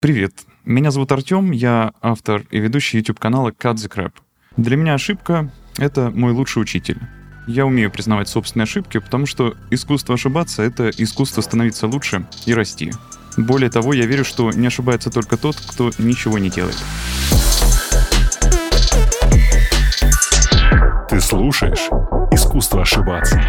Привет, меня зовут Артем, я автор и ведущий YouTube-канала Cut the. Для меня ошибка — это мой лучший учитель. Я умею признавать собственные ошибки, потому что искусство ошибаться — это искусство становиться лучше и расти. Более того, я верю, что не ошибается только тот, кто ничего не делает. Ты слушаешь «Искусство ошибаться».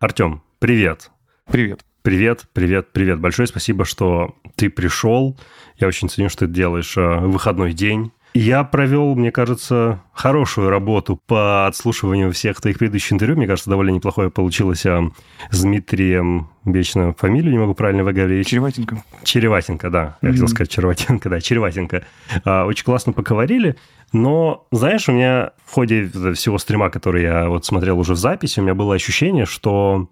Артем, привет. Привет. Привет, привет, привет. Большое спасибо, что ты пришел. Я очень ценю, что ты делаешь э, выходной день. Я провел, мне кажется, хорошую работу по отслушиванию всех твоих предыдущих интервью. Мне кажется, довольно неплохое получилось а, с Дмитрием, вечно фамилию не могу правильно выговорить. Череватенко. Череватенко, да. Я mm-hmm. хотел сказать Череватенко, да, Череватенко. А, очень классно поговорили. Но, знаешь, у меня в ходе всего стрима, который я вот смотрел уже в записи, у меня было ощущение, что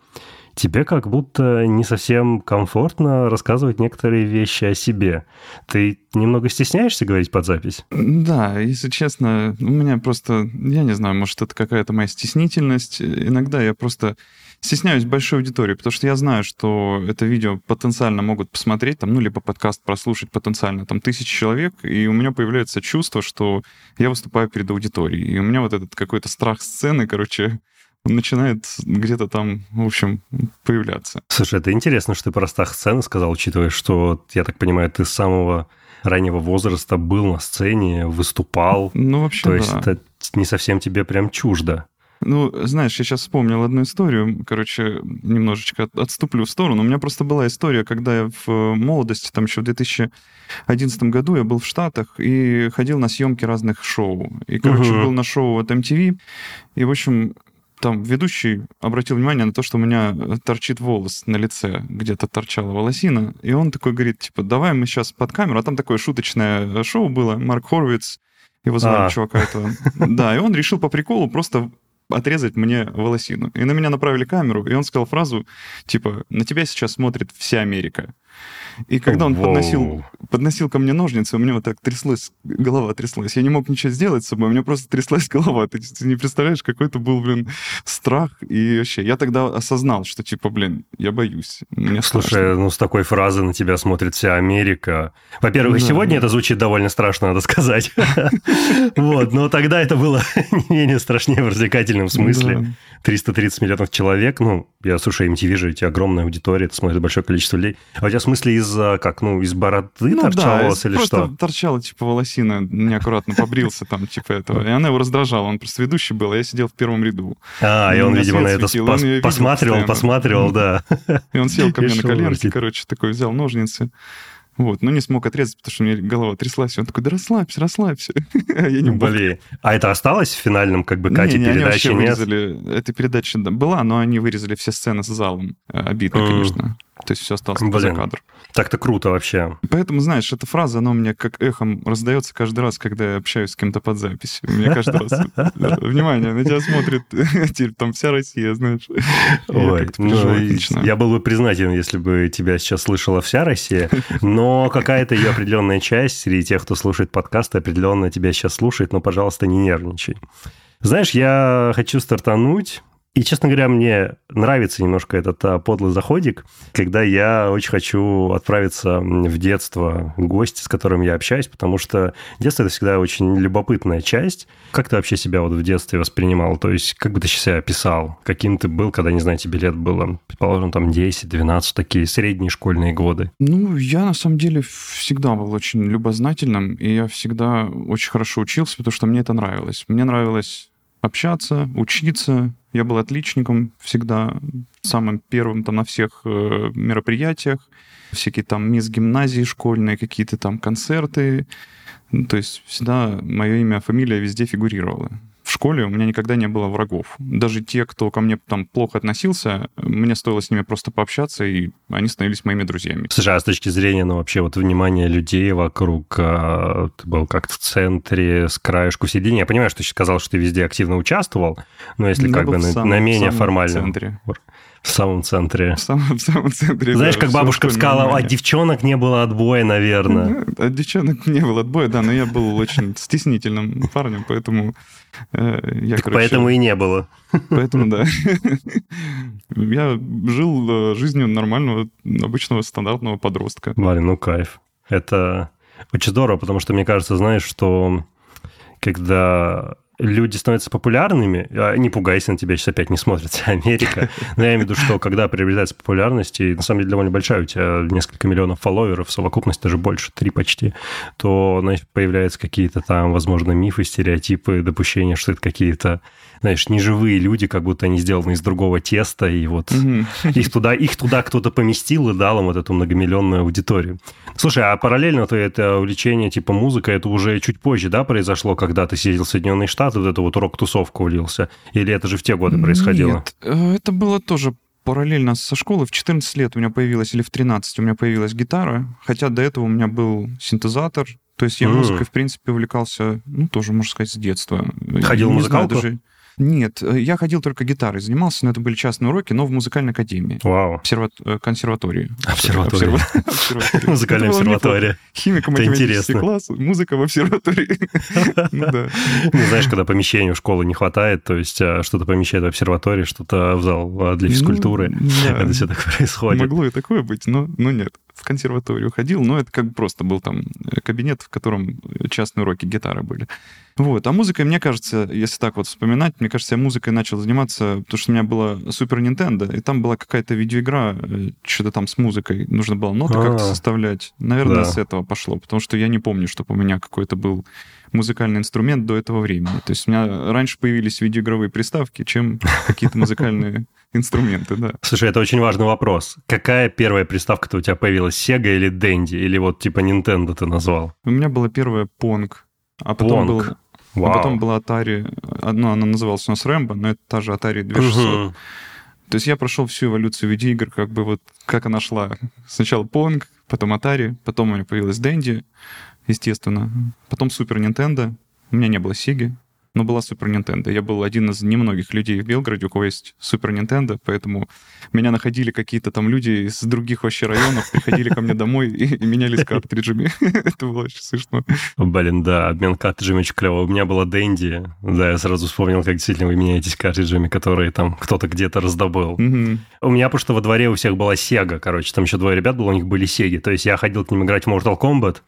тебе как будто не совсем комфортно рассказывать некоторые вещи о себе. Ты немного стесняешься говорить под запись? Да, если честно, у меня просто, я не знаю, может, это какая-то моя стеснительность. Иногда я просто стесняюсь большой аудитории, потому что я знаю, что это видео потенциально могут посмотреть, там, ну, либо подкаст прослушать потенциально там тысячи человек, и у меня появляется чувство, что я выступаю перед аудиторией. И у меня вот этот какой-то страх сцены, короче, начинает где-то там, в общем, появляться. Слушай, это интересно, что ты про страх сцены сказал, учитывая, что, я так понимаю, ты с самого раннего возраста был на сцене, выступал. Ну, вообще, То есть это не совсем тебе прям чуждо. Ну, знаешь, я сейчас вспомнил одну историю, короче, немножечко отступлю в сторону. У меня просто была история, когда я в молодости, там еще в 2011 году я был в Штатах и ходил на съемки разных шоу. И, короче, угу. был на шоу от MTV, и, в общем, там ведущий обратил внимание на то, что у меня торчит волос на лице, где-то торчала волосина, и он такой говорит, типа, давай мы сейчас под камеру, а там такое шуточное шоу было, Марк Хорвиц, его звали а. чувака этого. Да, и он решил по приколу просто отрезать мне волосину. И на меня направили камеру, и он сказал фразу, типа, на тебя сейчас смотрит вся Америка. И когда он подносил, подносил ко мне ножницы, у меня вот так тряслась, голова тряслась. Я не мог ничего сделать с собой, у меня просто тряслась голова. Ты, ты не представляешь, какой это был, блин, страх. И вообще, я тогда осознал, что, типа, блин, я боюсь. Мне Слушай, страшно. ну с такой фразы на тебя смотрит вся Америка. Во-первых, да, сегодня да. это звучит довольно страшно, надо сказать. Вот, но тогда это было не менее страшнее в развлекательном смысле. 330 миллионов человек, ну, я, слушай, MTV же, эти огромная аудитория, это смотрит большое количество людей. А у тебя в смысле из, как, ну, из бороды ну, торчал да, волос или просто что? торчала, типа, волосина, неаккуратно побрился там, типа, этого. И она его раздражала, он просто ведущий был, а я сидел в первом ряду. А, и он, видимо, на это посматривал, посматривал, да. И он сел ко мне на коленки, короче, такой взял ножницы, вот, но не смог отрезать, потому что у меня голова тряслась. Он такой, да расслабься, расслабься. я не Блин. А это осталось в финальном как бы кате не, не, передачи? Они нет? вырезали. Эта передача была, но они вырезали все сцены с залом. Э, обидно, mm. конечно. То есть все осталось Блин. за кадр. Так-то круто вообще. Поэтому, знаешь, эта фраза, она у меня как эхом раздается каждый раз, когда я общаюсь с кем-то под запись. У меня каждый раз внимание, на тебя смотрит теперь там вся Россия, знаешь. Ой, ну, я был бы признателен, если бы тебя сейчас слышала вся Россия, но какая-то ее определенная часть среди тех, кто слушает подкасты, определенно тебя сейчас слушает, но, пожалуйста, не нервничай. Знаешь, я хочу стартануть и, честно говоря, мне нравится немножко этот а, подлый заходик, когда я очень хочу отправиться в детство гости, с которым я общаюсь, потому что детство – это всегда очень любопытная часть. Как ты вообще себя вот в детстве воспринимал? То есть, как бы ты себя описал? Каким ты был, когда, не знаю, тебе лет было, предположим, там 10-12, такие средние школьные годы? Ну, я на самом деле всегда был очень любознательным, и я всегда очень хорошо учился, потому что мне это нравилось. Мне нравилось общаться, учиться. Я был отличником всегда, самым первым там на всех э, мероприятиях, всякие там мисс гимназии школьные, какие-то там концерты. Ну, то есть всегда мое имя, фамилия везде фигурировала в школе у меня никогда не было врагов. Даже те, кто ко мне там плохо относился, мне стоило с ними просто пообщаться, и они становились моими друзьями. Слушай, а с точки зрения, ну, вообще вот внимания людей вокруг, а, ты был как-то в центре, с краешку сидения. Я понимаю, что ты сказал, что ты везде активно участвовал, но если я как бы на, самом, на менее формальном... центре. В самом центре. В самом, в самом центре. Знаешь, да, как бабушка сказала, от девчонок не было отбоя, наверное. От девчонок не было отбоя, да, но я был очень стеснительным парнем, поэтому я, так короче, поэтому и не было. Поэтому, да. Я жил э, жизнью нормального, обычного, стандартного подростка. Блин, ну кайф. Это очень здорово, потому что мне кажется, знаешь, что когда люди становятся популярными, а, не пугайся, на тебя сейчас опять не смотрит вся Америка, но я имею в виду, что когда приобретается популярность, и на самом деле довольно большая, у тебя несколько миллионов фолловеров, совокупность даже больше, три почти, то значит, появляются какие-то там, возможно, мифы, стереотипы, допущения, что это какие-то знаешь, неживые люди, как будто они сделаны из другого теста, и вот их туда, их туда кто-то поместил и дал им вот эту многомиллионную аудиторию. Слушай, а параллельно то это увлечение типа музыка, это уже чуть позже, да, произошло, когда ты сидел в Соединенные Штаты, вот это вот рок-тусовку влился? Или это же в те годы происходило? Нет, э, это было тоже параллельно со школы. В 14 лет у меня появилась, или в 13 у меня появилась гитара, хотя до этого у меня был синтезатор, то есть я музыкой, в принципе, увлекался, ну, тоже, можно сказать, с детства. Ходил в музыкалку? Знаю, даже... Нет, э, я ходил только гитарой, занимался, но это были частные уроки, но в музыкальной академии. Вау. Обсерва... Э, консерватории. Обсерватория. Музыкальная обсерватория. Химико-математический класс, музыка в обсерватории. Ну, ну знаешь, когда помещения у школы не хватает, то есть а, что-то помещает в обсерватории, что-то в зал для ну, физкультуры. Это все так происходит. Могло и такое быть, но нет в консерваторию ходил, но это как бы просто был там э, кабинет, в котором частные уроки гитары были. Вот. А музыкой, мне кажется, если так вот вспоминать, мне кажется, я музыкой начал заниматься, потому что у меня была Super Nintendo, и там была какая-то видеоигра, э, что-то там с музыкой, нужно было ноты как-то а. составлять. Наверное, с этого пошло, потому что я не помню, чтобы у меня какой-то был музыкальный инструмент до этого времени. То есть у меня раньше появились видеоигровые приставки, чем какие-то музыкальные инструменты, да. Слушай, это очень важный вопрос. Какая первая приставка-то у тебя появилась? Sega или Dendy? Или вот типа Nintendo ты назвал? У меня была первая Pong, а потом был... Вау. А потом была Atari, ну, она называлась у нас Rambo, но это та же Atari 2600. Угу. То есть я прошел всю эволюцию видеоигр, как бы вот как она шла. Сначала Pong, потом Atari, потом у меня появилась Dendy, естественно. Потом Super Nintendo. У меня не было Sega но была Супер Nintendo. Я был один из немногих людей в Белгороде, у кого есть Супер Nintendo, поэтому меня находили какие-то там люди из других вообще районов, приходили ко мне домой и, менялись картриджами. Это было очень смешно. Блин, да, обмен картриджами очень клево. У меня была Дэнди, да, я сразу вспомнил, как действительно вы меняетесь картриджами, которые там кто-то где-то раздобыл. У меня просто во дворе у всех была Sega, короче, там еще двое ребят было, у них были Сеги, то есть я ходил к ним играть в Mortal Kombat,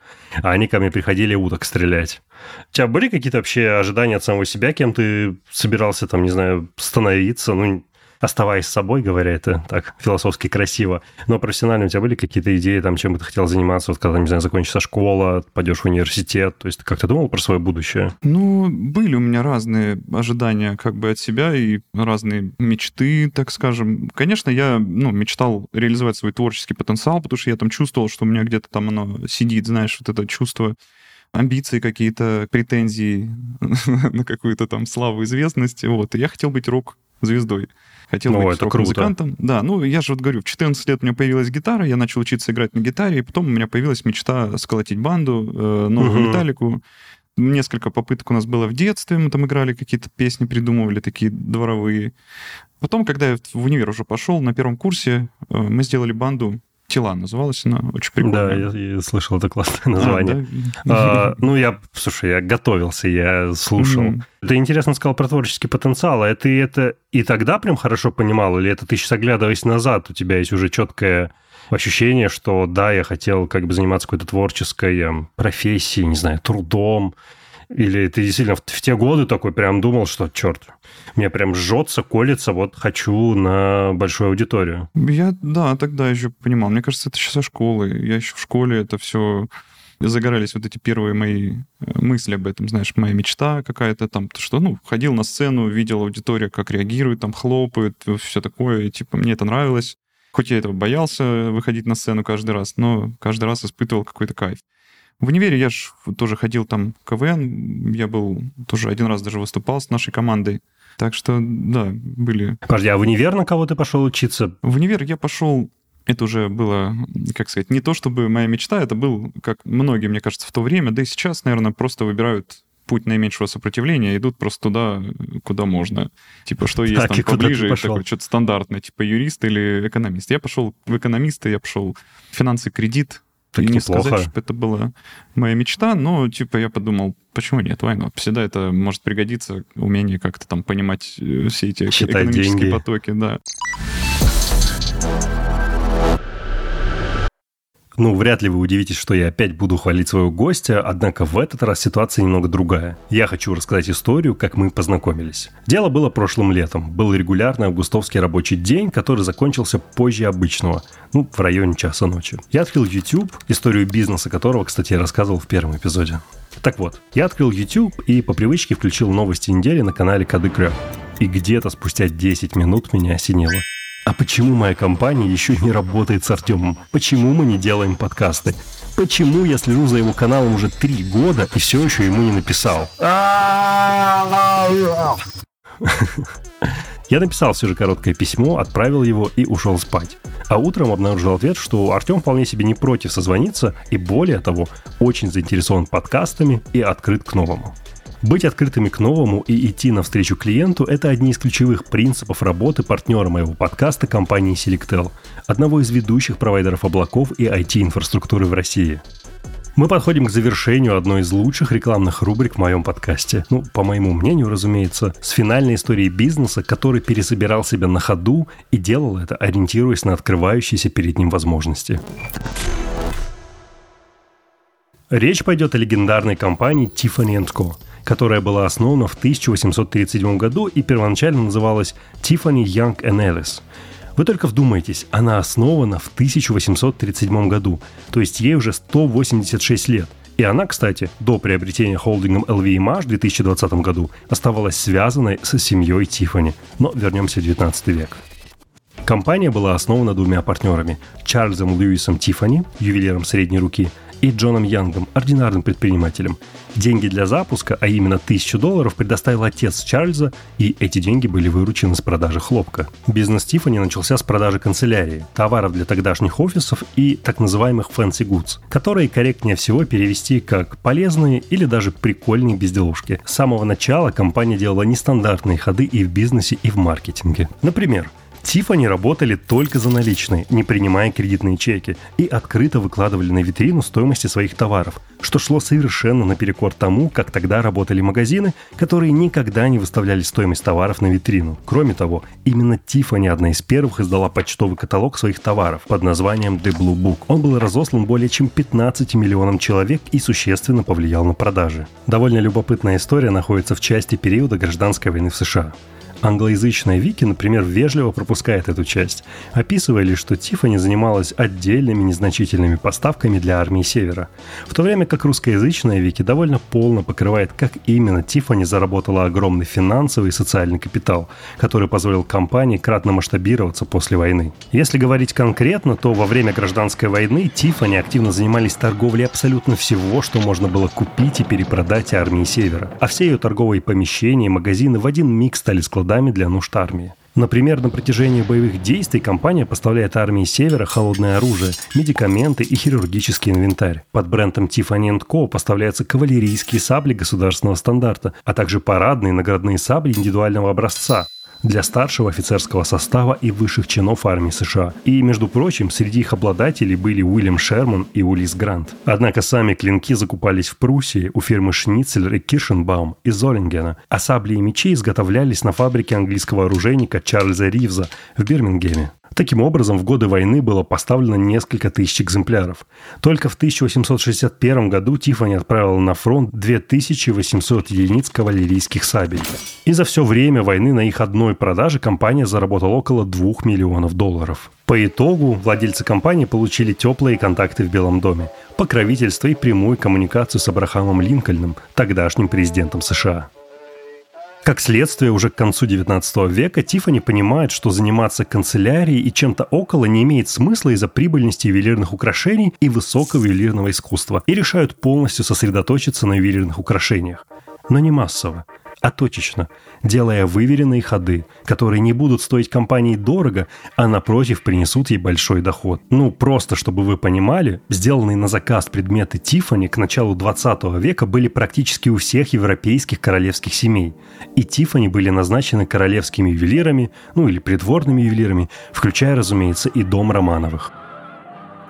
а они ко мне приходили уток стрелять. У тебя были какие-то вообще ожидания от самого себя, кем ты собирался, там, не знаю, становиться? Ну, оставаясь собой, говоря это так философски красиво. Но профессионально у тебя были какие-то идеи, там, чем бы ты хотел заниматься, вот когда, не знаю, закончится школа, пойдешь в университет? То есть ты как-то думал про свое будущее? Ну, были у меня разные ожидания как бы от себя и разные мечты, так скажем. Конечно, я ну, мечтал реализовать свой творческий потенциал, потому что я там чувствовал, что у меня где-то там оно сидит, знаешь, вот это чувство амбиции какие-то, претензии на какую-то там славу, известность. Вот. И я хотел быть рок-звездой. Хотел ну, быть рок-музыкантом. Да, ну я же вот говорю, в 14 лет у меня появилась гитара, я начал учиться играть на гитаре, и потом у меня появилась мечта сколотить банду, э, новую угу. металлику. Несколько попыток у нас было в детстве, мы там играли какие-то песни, придумывали такие дворовые. Потом, когда я в универ уже пошел, на первом курсе э, мы сделали банду Тела называлась она, очень прикольно. Да, я, я слышал это классное название. А, да? а, ну, я, слушай, я готовился, я слушал. Mm-hmm. Ты интересно сказал про творческий потенциал, а ты это и тогда прям хорошо понимал, или это ты сейчас оглядываясь назад, у тебя есть уже четкое ощущение, что да, я хотел как бы заниматься какой-то творческой эм, профессией, не знаю, трудом, или ты действительно в, в те годы такой прям думал, что, черт, мне прям жжется, колется, вот хочу на большую аудиторию. Я, да, тогда еще понимал. Мне кажется, это еще со школы. Я еще в школе это все загорались вот эти первые мои э, мысли об этом, знаешь, моя мечта какая-то там, что, ну, ходил на сцену, видел аудиторию, как реагирует, там, хлопает, все такое, и, типа, мне это нравилось. Хоть я этого боялся выходить на сцену каждый раз, но каждый раз испытывал какой-то кайф. В универе я же тоже ходил там КВН, я был тоже один раз даже выступал с нашей командой. Так что, да, были... Подожди, а в универ на кого ты пошел учиться? В универ я пошел это уже было, как сказать, не то чтобы моя мечта, это был, как многие, мне кажется, в то время, да и сейчас, наверное, просто выбирают путь наименьшего сопротивления, идут просто туда, куда можно. Типа, что есть так, там поближе, такое что-то стандартное, типа юрист или экономист. Я пошел в экономисты, я пошел в финансы кредит, Так и не неплохо. сказать, что это была моя мечта, но, типа, я подумал, почему нет, война? Всегда это может пригодиться, умение как-то там понимать э, все эти Считать экономические деньги. потоки, да. Ну, вряд ли вы удивитесь, что я опять буду хвалить своего гостя, однако в этот раз ситуация немного другая. Я хочу рассказать историю, как мы познакомились. Дело было прошлым летом. Был регулярный августовский рабочий день, который закончился позже обычного, ну, в районе часа ночи. Я открыл YouTube, историю бизнеса которого, кстати, я рассказывал в первом эпизоде. Так вот, я открыл YouTube и по привычке включил новости недели на канале Кадык И где-то спустя 10 минут меня осенило. А почему моя компания еще не работает с Артемом? Почему мы не делаем подкасты? Почему я слежу за его каналом уже три года и все еще ему не написал? Я написал все же короткое письмо, отправил его и ушел спать. А утром обнаружил ответ, что Артем вполне себе не против созвониться и более того, очень заинтересован подкастами и открыт к новому. Быть открытыми к новому и идти навстречу клиенту – это одни из ключевых принципов работы партнера моего подкаста компании Selectel, одного из ведущих провайдеров облаков и IT-инфраструктуры в России. Мы подходим к завершению одной из лучших рекламных рубрик в моем подкасте. Ну, по моему мнению, разумеется, с финальной историей бизнеса, который пересобирал себя на ходу и делал это, ориентируясь на открывающиеся перед ним возможности. Речь пойдет о легендарной компании Tiffany Co – которая была основана в 1837 году и первоначально называлась Tiffany Young Ellis. Вы только вдумайтесь, она основана в 1837 году, то есть ей уже 186 лет. И она, кстати, до приобретения холдингом LVMH в 2020 году оставалась связанной с семьей Тиффани. Но вернемся в 19 век. Компания была основана двумя партнерами – Чарльзом Льюисом Тиффани, ювелиром средней руки, и Джоном Янгом, ординарным предпринимателем. Деньги для запуска, а именно тысячу долларов, предоставил отец Чарльза, и эти деньги были выручены с продажи хлопка. Бизнес Тиффани начался с продажи канцелярии, товаров для тогдашних офисов и так называемых fancy goods, которые корректнее всего перевести как полезные или даже прикольные безделушки. С самого начала компания делала нестандартные ходы и в бизнесе, и в маркетинге. Например, Тифани работали только за наличные, не принимая кредитные чеки, и открыто выкладывали на витрину стоимости своих товаров, что шло совершенно наперекор тому, как тогда работали магазины, которые никогда не выставляли стоимость товаров на витрину. Кроме того, именно Тифани одна из первых издала почтовый каталог своих товаров под названием The Blue Book. Он был разослан более чем 15 миллионам человек и существенно повлиял на продажи. Довольно любопытная история находится в части периода гражданской войны в США. Англоязычная Вики, например, вежливо пропускает эту часть, описывая лишь, что Тиффани занималась отдельными незначительными поставками для армии Севера, в то время как русскоязычная Вики довольно полно покрывает, как именно Тиффани заработала огромный финансовый и социальный капитал, который позволил компании кратно масштабироваться после войны. Если говорить конкретно, то во время гражданской войны Тиффани активно занимались торговлей абсолютно всего, что можно было купить и перепродать армии Севера. А все ее торговые помещения и магазины в один миг стали складываться складами для нужд армии. Например, на протяжении боевых действий компания поставляет армии Севера холодное оружие, медикаменты и хирургический инвентарь. Под брендом Tiffany Co. поставляются кавалерийские сабли государственного стандарта, а также парадные наградные сабли индивидуального образца, для старшего офицерского состава и высших чинов армии США. И, между прочим, среди их обладателей были Уильям Шерман и Улис Грант. Однако сами клинки закупались в Пруссии у фирмы Шницель и Киршенбаум из Золингена, а сабли и мечи изготовлялись на фабрике английского оружейника Чарльза Ривза в Бирмингеме. Таким образом, в годы войны было поставлено несколько тысяч экземпляров. Только в 1861 году Тиффани отправила на фронт 2800 единиц кавалерийских сабель. И за все время войны на их одной продаже компания заработала около 2 миллионов долларов. По итогу владельцы компании получили теплые контакты в Белом доме, покровительство и прямую коммуникацию с Абрахамом Линкольном, тогдашним президентом США. Как следствие, уже к концу 19 века Тиффани понимает, что заниматься канцелярией и чем-то около не имеет смысла из-за прибыльности ювелирных украшений и высокого ювелирного искусства, и решают полностью сосредоточиться на ювелирных украшениях. Но не массово а точечно, делая выверенные ходы, которые не будут стоить компании дорого, а напротив принесут ей большой доход. Ну, просто чтобы вы понимали, сделанные на заказ предметы Тиффани к началу 20 века были практически у всех европейских королевских семей. И Тиффани были назначены королевскими ювелирами, ну или придворными ювелирами, включая, разумеется, и дом Романовых.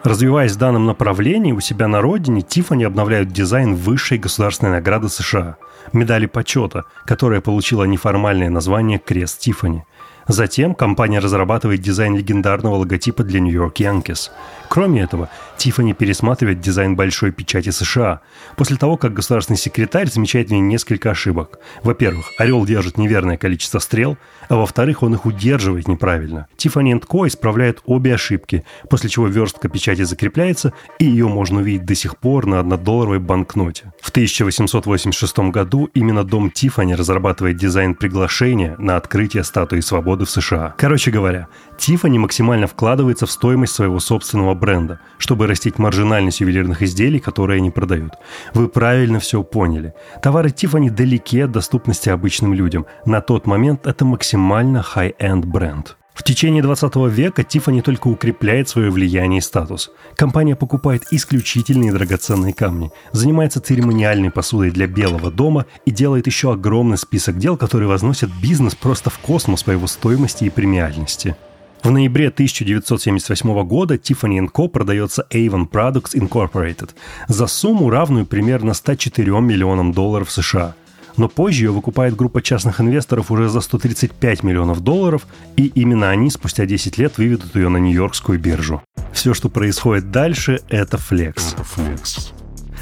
Развиваясь в данном направлении, у себя на родине Тиффани обновляют дизайн высшей государственной награды США – медали почета, которая получила неформальное название «Крест Тиффани». Затем компания разрабатывает дизайн легендарного логотипа для Нью-Йорк Янкис. Кроме этого, Тиффани пересматривает дизайн большой печати США, после того, как государственный секретарь замечает в ней несколько ошибок. Во-первых, орел держит неверное количество стрел, а во-вторых, он их удерживает неправильно. Tiffany Co. исправляет обе ошибки, после чего верстка печати закрепляется, и ее можно увидеть до сих пор на однодолларовой банкноте. В 1886 году именно дом Тиффани разрабатывает дизайн приглашения на открытие статуи свободы в США. Короче говоря, Тиффани максимально вкладывается в стоимость своего собственного бренда, чтобы растить маржинальность ювелирных изделий, которые они продают. Вы правильно все поняли. Товары Тиффани далеки от доступности обычным людям. На тот момент это максимально high-end бренд. В течение 20 века Тиффани только укрепляет свое влияние и статус. Компания покупает исключительные драгоценные камни, занимается церемониальной посудой для Белого дома и делает еще огромный список дел, которые возносят бизнес просто в космос по его стоимости и премиальности. В ноябре 1978 года Tiffany Co. продается Avon Products Incorporated за сумму, равную примерно 104 миллионам долларов США. Но позже ее выкупает группа частных инвесторов уже за 135 миллионов долларов, и именно они спустя 10 лет выведут ее на Нью-Йоркскую биржу. Все, что происходит дальше, это флекс. Это флекс.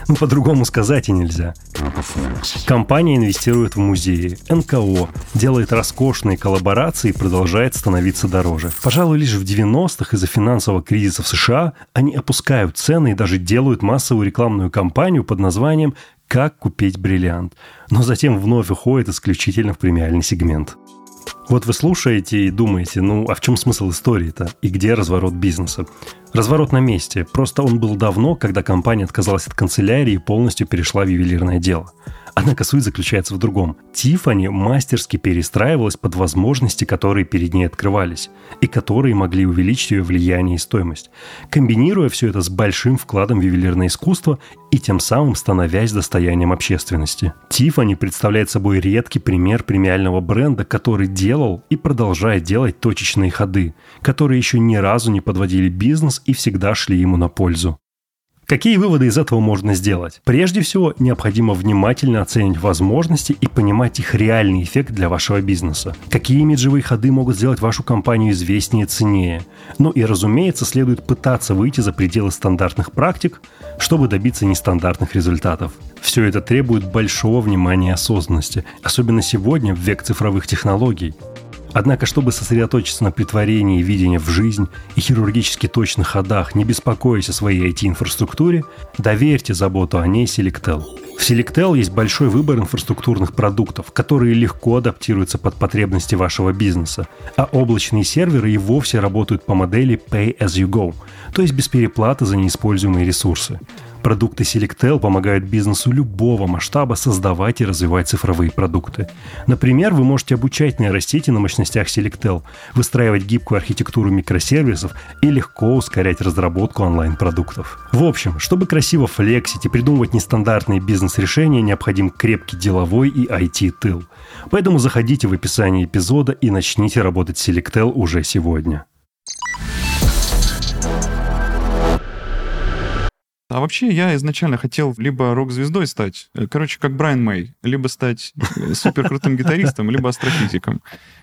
Ну, по-другому сказать и нельзя. Компания инвестирует в музеи, НКО, делает роскошные коллаборации и продолжает становиться дороже. Пожалуй, лишь в 90-х из-за финансового кризиса в США они опускают цены и даже делают массовую рекламную кампанию под названием «Как купить бриллиант», но затем вновь уходит исключительно в премиальный сегмент. Вот вы слушаете и думаете, ну а в чем смысл истории-то? И где разворот бизнеса? Разворот на месте. Просто он был давно, когда компания отказалась от канцелярии и полностью перешла в ювелирное дело. Однако суть заключается в другом. Тифани мастерски перестраивалась под возможности, которые перед ней открывались, и которые могли увеличить ее влияние и стоимость, комбинируя все это с большим вкладом в ювелирное искусство и тем самым становясь достоянием общественности. Тифани представляет собой редкий пример премиального бренда, который делал и продолжает делать точечные ходы, которые еще ни разу не подводили бизнес и всегда шли ему на пользу. Какие выводы из этого можно сделать? Прежде всего, необходимо внимательно оценить возможности и понимать их реальный эффект для вашего бизнеса. Какие имиджевые ходы могут сделать вашу компанию известнее и ценнее? Ну и, разумеется, следует пытаться выйти за пределы стандартных практик, чтобы добиться нестандартных результатов. Все это требует большого внимания и осознанности, особенно сегодня, в век цифровых технологий. Однако, чтобы сосредоточиться на притворении видения в жизнь и хирургически точных ходах, не беспокоясь о своей IT-инфраструктуре, доверьте заботу о ней Selectel. В Selectel есть большой выбор инфраструктурных продуктов, которые легко адаптируются под потребности вашего бизнеса, а облачные серверы и вовсе работают по модели Pay as you go, то есть без переплаты за неиспользуемые ресурсы. Продукты Selectel помогают бизнесу любого масштаба создавать и развивать цифровые продукты. Например, вы можете обучать нейросети на мощностях Selectel, выстраивать гибкую архитектуру микросервисов и легко ускорять разработку онлайн-продуктов. В общем, чтобы красиво флексить и придумывать нестандартные бизнес-решения, необходим крепкий деловой и IT-тыл. Поэтому заходите в описание эпизода и начните работать с Selectel уже сегодня. А вообще я изначально хотел либо рок-звездой стать, э, короче, как Брайан Мэй, либо стать э, супер крутым гитаристом, либо астрофизиком.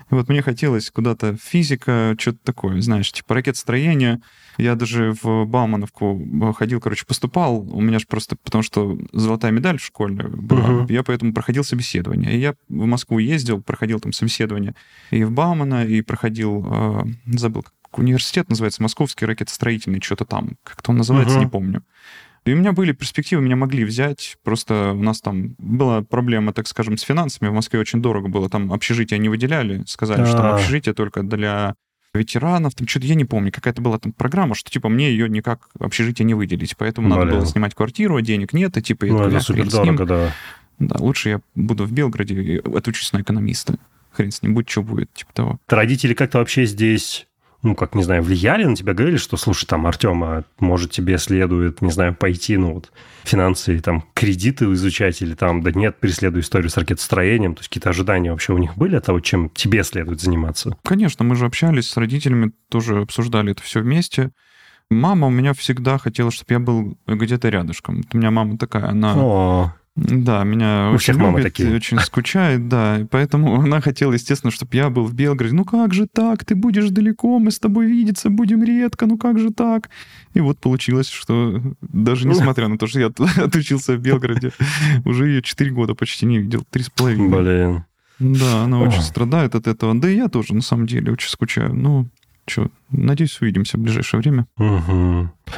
И вот мне хотелось куда-то физика, что-то такое, знаешь, типа ракетостроение. Я даже в Баумановку э, ходил, короче, поступал. У меня же просто, потому что золотая медаль в школе была, uh-huh. я поэтому проходил собеседование. И я в Москву ездил, проходил там собеседование и в Баумана, и проходил, забыл, как университет называется, Московский ракетостроительный, что-то там, как-то он называется, uh-huh. не помню. И у меня были перспективы, меня могли взять. Просто у нас там была проблема, так скажем, с финансами. В Москве очень дорого было. Там общежитие не выделяли. Сказали, А-а-а. что там общежитие только для ветеранов. Там что-то я не помню. Какая-то была там программа, что типа мне ее никак общежитие не выделить. Поэтому Блин. надо было снимать квартиру, а денег нет. И типа... Ну, это супер дорого, да. Да, лучше я буду в Белгороде и отучусь на экономиста. Хрен с ним, будь что будет, типа того. Родители как-то вообще здесь ну, как, не знаю, влияли на тебя, говорили, что, слушай, там, Артем, а может, тебе следует, не знаю, пойти, ну, вот, финансы, там, кредиты изучать, или там, да нет, преследую историю с ракетостроением, то есть какие-то ожидания вообще у них были от того, чем тебе следует заниматься? Конечно, мы же общались с родителями, тоже обсуждали это все вместе. Мама у меня всегда хотела, чтобы я был где-то рядышком. У меня мама такая, она... О. Да, меня У очень всех любит, такие. очень скучает, да. И поэтому она хотела, естественно, чтобы я был в Белгороде. Ну как же так? Ты будешь далеко, мы с тобой видеться будем редко, ну как же так? И вот получилось, что даже несмотря на то, что я отучился в Белгороде, уже ее 4 года почти не видел, три с половиной. Блин. Да, она очень страдает от этого. Да и я тоже, на самом деле, очень скучаю. Ну, что, надеюсь, увидимся в ближайшее время.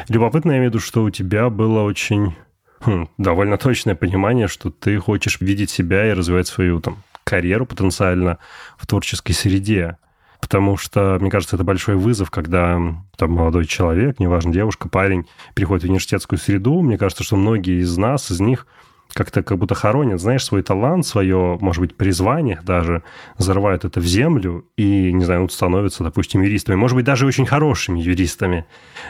Любопытно, я имею в виду, что у тебя было очень хм, довольно точное понимание, что ты хочешь видеть себя и развивать свою там карьеру потенциально в творческой среде. Потому что, мне кажется, это большой вызов, когда там молодой человек, неважно, девушка, парень, приходит в университетскую среду. Мне кажется, что многие из нас, из них как-то как будто хоронят, знаешь, свой талант, свое, может быть, призвание даже, зарывают это в землю и, не знаю, становятся, допустим, юристами. Может быть, даже очень хорошими юристами.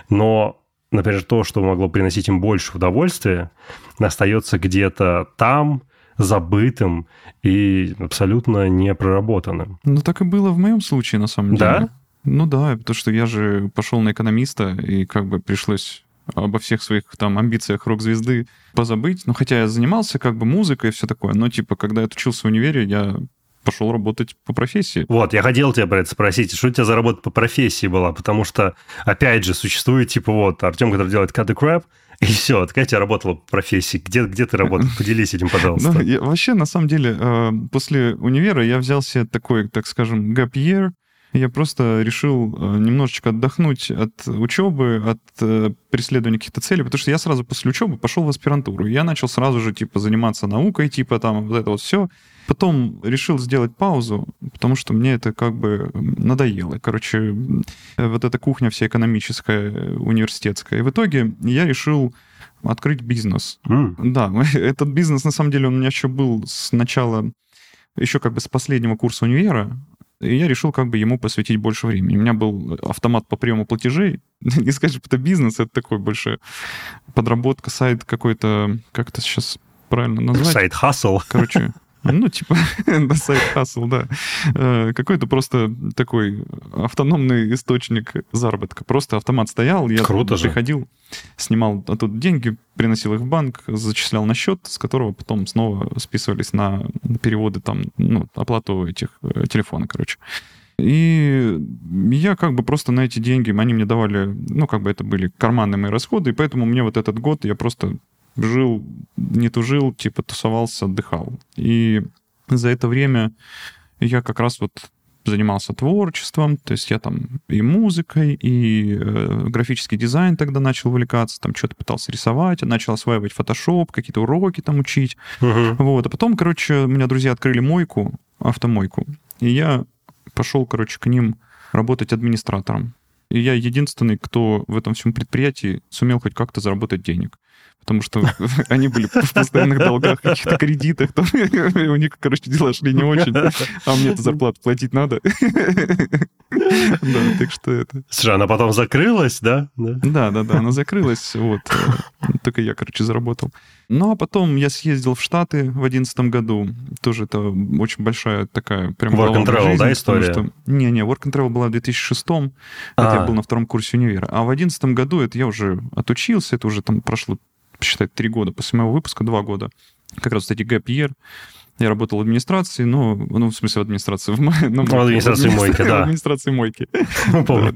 Но, например, то, что могло приносить им больше удовольствия, остается где-то там, забытым и абсолютно непроработанным. Ну, так и было в моем случае, на самом деле. Да? Ну да, потому что я же пошел на экономиста, и как бы пришлось обо всех своих там амбициях рок-звезды позабыть. Ну, хотя я занимался как бы музыкой и все такое, но типа, когда я учился в универе, я пошел работать по профессии. Вот, я хотел тебя про это спросить. Что у тебя за работа по профессии была? Потому что, опять же, существует типа вот Артем, который делает cut the crap, и все, такая у тебя работала по профессии. Где, где ты работал? Поделись этим, пожалуйста. Ну, я, вообще, на самом деле, э, после универа я взял себе такой, так скажем, gap year, я просто решил э, немножечко отдохнуть от учебы, от э, преследования каких-то целей, потому что я сразу после учебы пошел в аспирантуру. Я начал сразу же, типа, заниматься наукой, типа, там, вот это вот все. Потом решил сделать паузу, потому что мне это как бы надоело. Короче, вот эта кухня вся экономическая, университетская. И в итоге я решил открыть бизнес. Mm. Да, этот бизнес, на самом деле, он у меня еще был с начала, еще как бы с последнего курса универа. И я решил как бы ему посвятить больше времени. У меня был автомат по приему платежей. Не что это бизнес, это такой больше подработка, сайт какой-то, как это сейчас правильно назвать? Сайт-хасл. Короче, ну, типа, на сайт хасл, да. Э, какой-то просто такой автономный источник заработка. Просто автомат стоял, я Круто приходил, же. снимал оттуда деньги, приносил их в банк, зачислял на счет, с которого потом снова списывались на переводы, там, ну, оплату этих э, телефона, короче. И я как бы просто на эти деньги, они мне давали, ну, как бы это были карманные мои расходы, и поэтому мне вот этот год я просто жил, не тужил, типа тусовался, отдыхал. И за это время я как раз вот занимался творчеством, то есть я там и музыкой, и э, графический дизайн тогда начал увлекаться, там что-то пытался рисовать, начал осваивать фотошоп, какие-то уроки там учить. Uh-huh. Вот, а потом, короче, у меня друзья открыли мойку, автомойку, и я пошел, короче, к ним работать администратором. И я единственный, кто в этом всем предприятии сумел хоть как-то заработать денег потому что они были в постоянных долгах, каких-то кредитах, там, у них, короче, дела шли не очень, а мне эту зарплату платить надо. Да, так что это... Слушай, она потом закрылась, да? Да, да, да, она закрылась, вот. Только я, короче, заработал. Ну, а потом я съездил в Штаты в 2011 году. Тоже это очень большая такая прям Work and Travel, жизнь, да, история? Что... Не-не, Work and Travel была в 2006 Это я был на втором курсе универа. А в 2011 году это я уже отучился, это уже там прошло посчитать, три года после моего выпуска, два года. Как раз, кстати, gap year. Я работал в администрации, ну, ну в смысле, в администрации. В, ну, в администрации мойки, да. В администрации мойки. Ну, помню.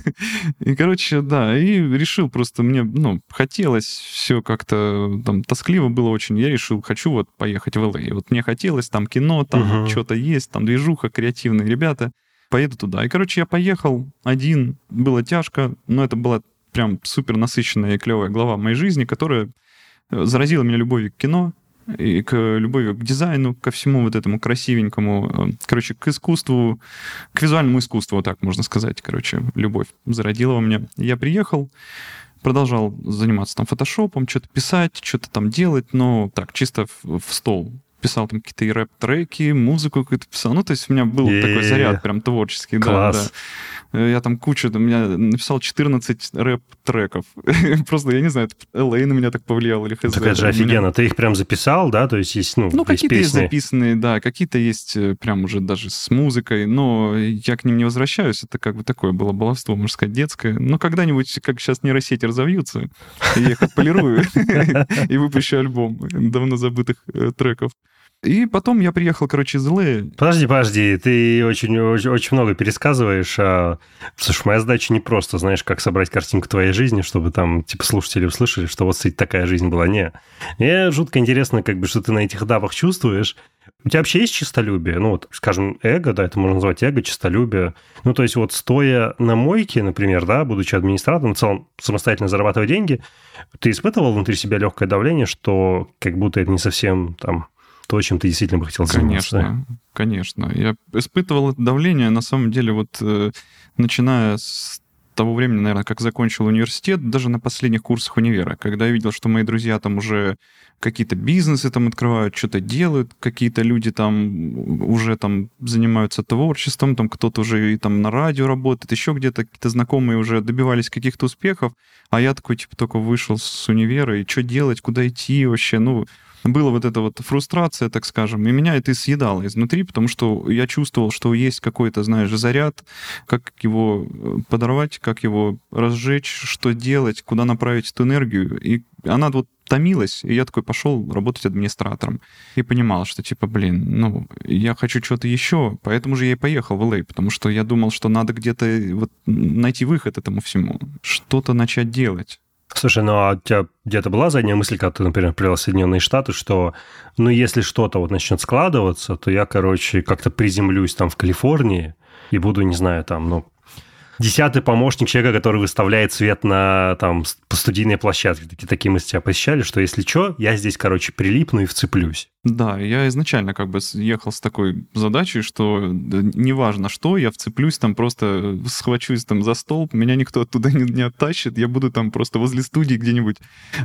И, короче, да, и решил просто, мне, ну, хотелось все как-то, там, тоскливо было очень. Я решил, хочу вот поехать в ЛА. Вот мне хотелось, там кино, там что-то есть, там движуха, креативные ребята. Поеду туда. И, короче, я поехал один. Было тяжко, но это была прям супер насыщенная и клевая глава моей жизни, которая э, заразила меня любовью к кино, и к любовью к дизайну, ко всему вот этому красивенькому, э, короче, к искусству, к визуальному искусству, вот так можно сказать, короче, любовь зародила во мне. Я приехал, продолжал заниматься там фотошопом, что-то писать, что-то там делать, но так, чисто в, в стол. Писал там какие-то и рэп-треки, музыку какую-то писал. Ну, то есть у меня был такой заряд прям творческий. Класс. Да, Э, я там кучу, у меня написал 14 рэп-треков. Просто, я не знаю, LA на меня так повлиял или хз. Так это же офигенно. Меня... Ты их прям записал, да? То есть есть, ну, Ну, какие-то есть записанные, да, какие-то есть э, прям уже даже с музыкой, но я к ним не возвращаюсь. Это как бы такое было баловство, можно сказать, детское. Но когда-нибудь, как сейчас нейросети разовьются, я их отполирую и выпущу альбом давно забытых э, треков. И потом я приехал, короче, из ЛА. Подожди, подожди, ты очень, очень, очень много пересказываешь. А... Слушай, моя задача не просто, знаешь, как собрать картинку твоей жизни, чтобы там, типа, слушатели услышали, что вот, кстати, такая жизнь была. Не. Мне жутко интересно, как бы, что ты на этих этапах чувствуешь. У тебя вообще есть чистолюбие? Ну, вот, скажем, эго, да, это можно назвать эго, чистолюбие. Ну, то есть вот стоя на мойке, например, да, будучи администратором, в целом самостоятельно зарабатывая деньги, ты испытывал внутри себя легкое давление, что как будто это не совсем там то, чем ты действительно бы хотел заниматься. Конечно, конечно. Я испытывал это давление, на самом деле, вот э, начиная с того времени, наверное, как закончил университет, даже на последних курсах универа, когда я видел, что мои друзья там уже какие-то бизнесы там открывают, что-то делают, какие-то люди там уже там занимаются творчеством, там кто-то уже и там на радио работает, еще где-то какие-то знакомые уже добивались каких-то успехов, а я такой, типа, только вышел с универа, и что делать, куда идти вообще, ну, была вот эта вот фрустрация, так скажем, и меня это съедало изнутри, потому что я чувствовал, что есть какой-то, знаешь, заряд, как его э, подорвать, как его разжечь, что делать, куда направить эту энергию. И она вот томилась, и я такой пошел работать администратором. И понимал, что типа, блин, ну, я хочу что-то еще, поэтому же я и поехал в LA, потому что я думал, что надо где-то вот найти выход этому всему, что-то начать делать. Слушай, ну а у тебя где-то была задняя мысль, когда ты, например, привел Соединенные Штаты, что, ну, если что-то вот начнет складываться, то я, короче, как-то приземлюсь там в Калифорнии и буду, не знаю, там, ну, десятый помощник человека, который выставляет свет на там студийной площадке. Такие, такие мысли тебя посещали, что если что, я здесь, короче, прилипну и вцеплюсь. Да, я изначально как бы ехал с такой задачей, что неважно что, я вцеплюсь там, просто схвачусь там за столб, меня никто оттуда не, не оттащит, я буду там просто возле студии где-нибудь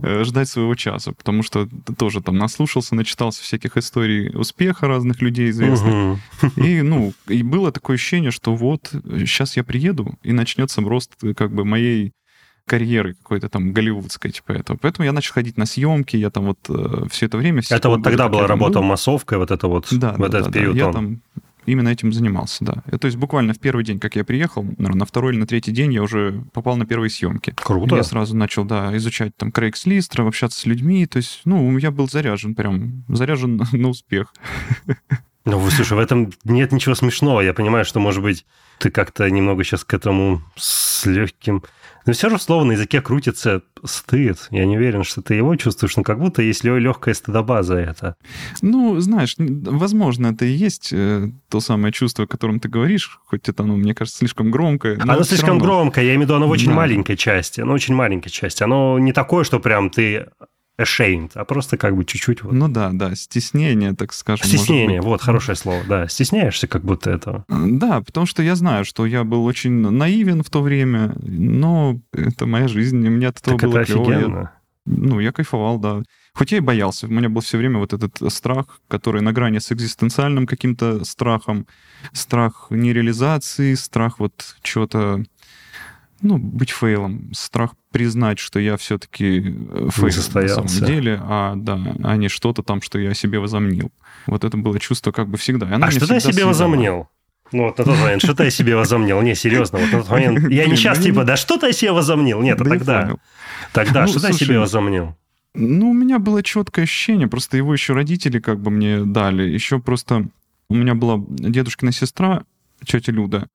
э, ждать своего часа, потому что тоже там наслушался, начитался всяких историй успеха разных людей известных. Угу. И, ну, и было такое ощущение, что вот, сейчас я приеду, и начнется рост как бы моей карьеры какой-то там голливудской, типа этого. Поэтому я начал ходить на съемки, я там вот э, все это время... Это вот тогда была работа был. массовкой, вот это вот, да, в да, этот да, период да. Я там именно этим занимался, да. То есть буквально в первый день, как я приехал, наверное, на второй или на третий день я уже попал на первые съемки. Круто. Я сразу начал, да, изучать там Craigslist, общаться с людьми. То есть, ну, я был заряжен прям, заряжен на успех. Ну, слушай, в этом нет ничего смешного. Я понимаю, что, может быть, ты как-то немного сейчас к этому с легким... Но все же слово на языке крутится стыд. Я не уверен, что ты его чувствуешь, но как будто есть легкая стыдоба за это. Ну, знаешь, возможно, это и есть э, то самое чувство, о котором ты говоришь, хоть это, ну, мне кажется, слишком громкое. Оно слишком равно... громкое, я имею в виду, оно в очень да. маленькой части. Оно очень маленькой части. Оно не такое, что прям ты ashamed, а просто как бы чуть-чуть... Вот. Ну да, да, стеснение, так скажем. Стеснение, вот, хорошее слово, да. Стесняешься как будто этого. Да, потому что я знаю, что я был очень наивен в то время, но это моя жизнь, и мне от этого так было это клево. Офигенно. Я, ну, я кайфовал, да. Хоть я и боялся, у меня был все время вот этот страх, который на грани с экзистенциальным каким-то страхом, страх нереализации, страх вот чего-то ну, быть fail ом, страх признать, что я все-таки э, fail на самом деле, а, да, а не что-то там, что я себе возомнил. Вот это было чувство как бы всегда. а что ты себе возомнил? Ну, вот на тот момент, что ты о себе возомнил? Не, серьезно, вот на тот момент. Я не сейчас, ну, типа, да что ты о себе возомнил? Нет, а тогда. Тогда, ну, что ты о себе возомнил? Ну, у меня было четкое ощущение, просто его еще родители как бы мне дали. Еще просто у меня была дедушкина сестра, тетя Люда,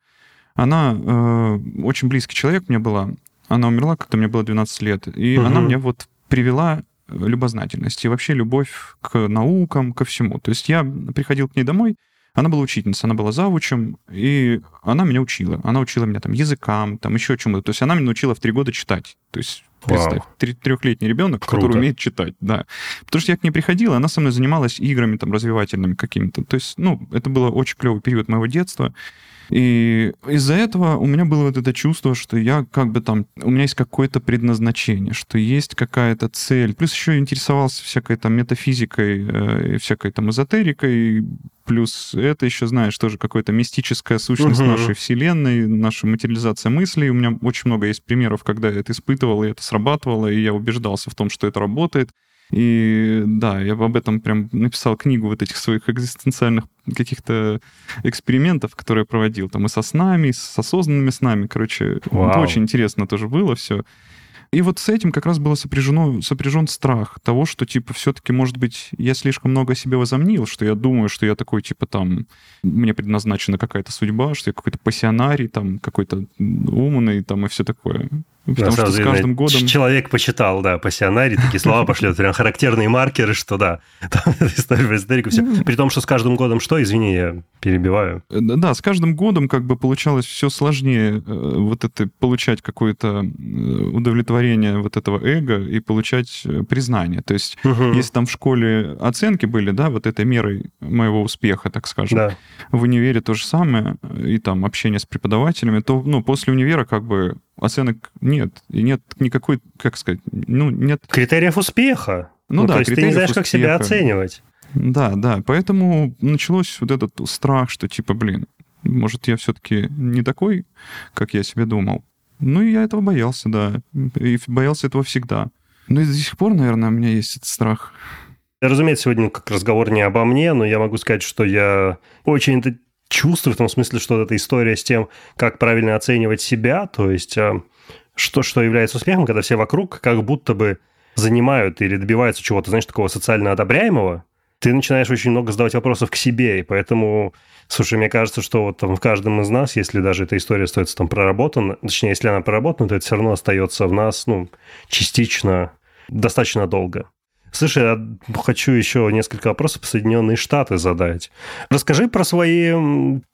она э, очень близкий человек мне была. Она умерла, когда мне было 12 лет. И угу. она мне вот привела любознательность и вообще любовь к наукам, ко всему. То есть я приходил к ней домой, она была учительница, она была завучем, и она меня учила. Она учила меня там языкам, там еще чему-то. То есть она меня научила в три года читать. То есть Представь, трехлетний ребенок, Круто. который умеет читать, да. Потому что я к ней приходил, она со мной занималась играми там развивательными какими-то. То есть, ну, это был очень клевый период моего детства. И из-за этого у меня было вот это чувство, что я как бы там, у меня есть какое-то предназначение, что есть какая-то цель. Плюс еще интересовался всякой там метафизикой э, и всякой там эзотерикой. Плюс это еще, знаешь, тоже какая-то мистическая сущность угу. нашей Вселенной, наша материализация мыслей. У меня очень много есть примеров, когда я это испытывал, и это срабатывало, и я убеждался в том, что это работает. И да, я об этом прям написал книгу вот этих своих экзистенциальных каких-то экспериментов, которые я проводил, там и со снами, и с осознанными снами, короче, Вау. очень интересно тоже было все. И вот с этим как раз было сопряжено, сопряжен страх того, что, типа, все-таки, может быть, я слишком много о себе возомнил, что я думаю, что я такой, типа, там, мне предназначена какая-то судьба, что я какой-то пассионарий, там, какой-то умный, там, и все такое. Потому что с каждым годом... Человек почитал, да, пассионарий, такие слова пошлет, прям характерные маркеры, что да, там история про эзотерику, все. При том, что с каждым годом что, извини, я перебиваю. Э, да, с каждым годом как бы получалось все сложнее э, вот это, получать какое-то э, удовлетворение вот этого эго и получать признание. То есть, угу. если там в школе оценки были, да, вот этой мерой моего успеха, так скажем, да. в универе то же самое, и там общение с преподавателями, то, ну, после универа как бы оценок нет. И нет никакой, как сказать, ну, нет... Критериев успеха. Ну, ну да, то есть ты не знаешь, успеха. как себя оценивать. Да, да. Поэтому началось вот этот страх, что типа, блин, может, я все-таки не такой, как я себе думал. Ну, и я этого боялся, да. И боялся этого всегда. Но и до сих пор, наверное, у меня есть этот страх. Разумеется, сегодня как разговор не обо мне, но я могу сказать, что я очень чувствую, в том смысле, что эта история с тем, как правильно оценивать себя, то есть а, что, что является успехом, когда все вокруг как будто бы занимают или добиваются чего-то, знаешь, такого социально одобряемого, ты начинаешь очень много задавать вопросов к себе, и поэтому, слушай, мне кажется, что вот там в каждом из нас, если даже эта история остается там проработана, точнее, если она проработана, то это все равно остается в нас, ну, частично достаточно долго. Слушай, я хочу еще несколько вопросов по Соединенные Штаты задать. Расскажи про свои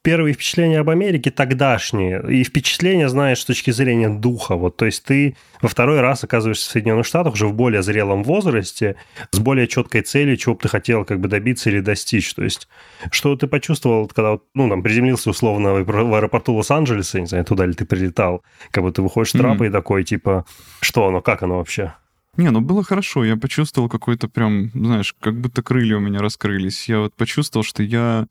первые впечатления об Америке тогдашние и впечатления, знаешь, с точки зрения духа. Вот, то есть ты во второй раз оказываешься в Соединенных Штатах уже в более зрелом возрасте, с более четкой целью, чего бы ты хотел как бы добиться или достичь. То есть что ты почувствовал, когда ну, там, приземлился условно в аэропорту Лос-Анджелеса, не знаю, туда ли ты прилетал, как бы ты выходишь с трапа mm-hmm. и такой, типа, что оно, как оно вообще? Не, ну было хорошо. Я почувствовал какой-то прям, знаешь, как будто крылья у меня раскрылись. Я вот почувствовал, что я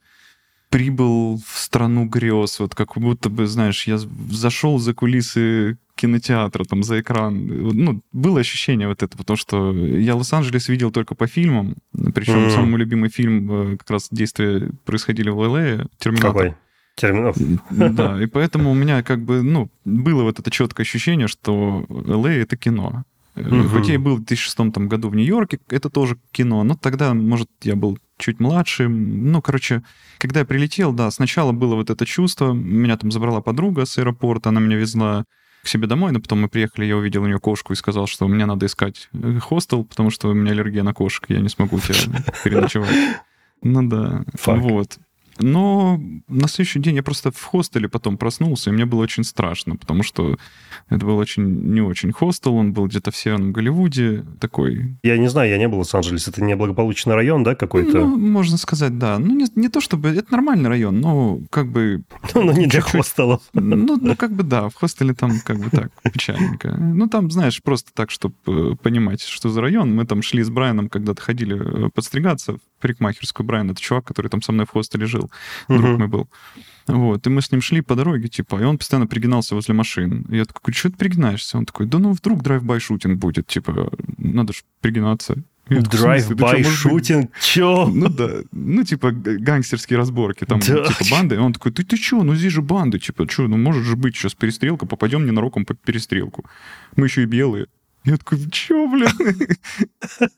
прибыл в страну грез, вот как будто бы, знаешь, я зашел за кулисы кинотеатра, там, за экран. Ну, было ощущение вот это, потому что я Лос-Анджелес видел только по фильмам, причем mm-hmm. самый любимый фильм, э, как раз действия происходили в Л.А., «Терминатор». Какой? Терминов. Да, и поэтому у меня как бы, ну, было вот это четкое ощущение, что Л.А. — это кино. Угу. Хоть я и был в 2006 там, году в Нью-Йорке, это тоже кино, но тогда, может, я был чуть младше. Ну, короче, когда я прилетел, да, сначала было вот это чувство. Меня там забрала подруга с аэропорта, она меня везла к себе домой, но потом мы приехали, я увидел у нее кошку и сказал, что мне надо искать э, хостел, потому что у меня аллергия на кошек, я не смогу тебя переночевать. Ну да, вот. Но на следующий день я просто в хостеле потом проснулся, и мне было очень страшно, потому что это был очень не очень хостел, он был где-то в Северном Голливуде такой. Я не знаю, я не был в Лос-Анджелесе, это неблагополучный район, да, какой-то? Ну, можно сказать, да. Ну, не, не то чтобы... Это нормальный район, но как бы... Ну, не для хостелов. Ну, ну, как бы да, в хостеле там как бы так, печальненько. Ну, там, знаешь, просто так, чтобы э, понимать, что за район. Мы там шли с Брайаном, когда-то ходили э, подстригаться в парикмахерскую. Брайан — это чувак, который там со мной в хостеле жил, друг uh-huh. мой был. Вот, и мы с ним шли по дороге, типа, и он постоянно пригинался возле машин. И я такой, что ты пригинаешься? Он такой, да ну вдруг drive-by shooting будет, типа, надо же пригинаться. Drive-by shooting? Чё? Ну да, ну типа гангстерские разборки, там да. типа банды. И он такой, ты, ты чё, ну здесь же банды, типа, чё, ну может же быть сейчас перестрелка, попадем ненароком под перестрелку. Мы еще и белые. Я такой, чё, блин?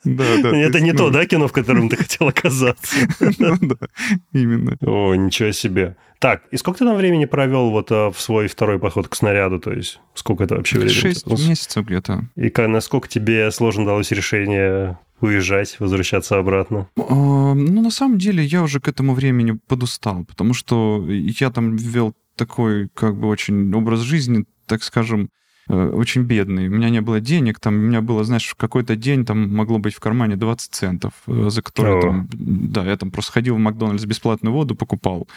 Да, да. Это не то, ну. да, кино, в котором ты хотел оказаться? Да, именно. О, ничего себе. Так, и сколько ты там времени провел вот а, в свой второй поход к снаряду? То есть сколько это вообще времени? Шесть месяцев где-то. И насколько тебе сложно далось решение уезжать, возвращаться обратно? А, ну, на самом деле, я уже к этому времени подустал, потому что я там вел такой, как бы, очень образ жизни, так скажем, э, очень бедный. У меня не было денег, там у меня было, знаешь, в какой-то день там могло быть в кармане 20 центов, э, за которые там, да, я там просто ходил в Макдональдс бесплатную воду покупал,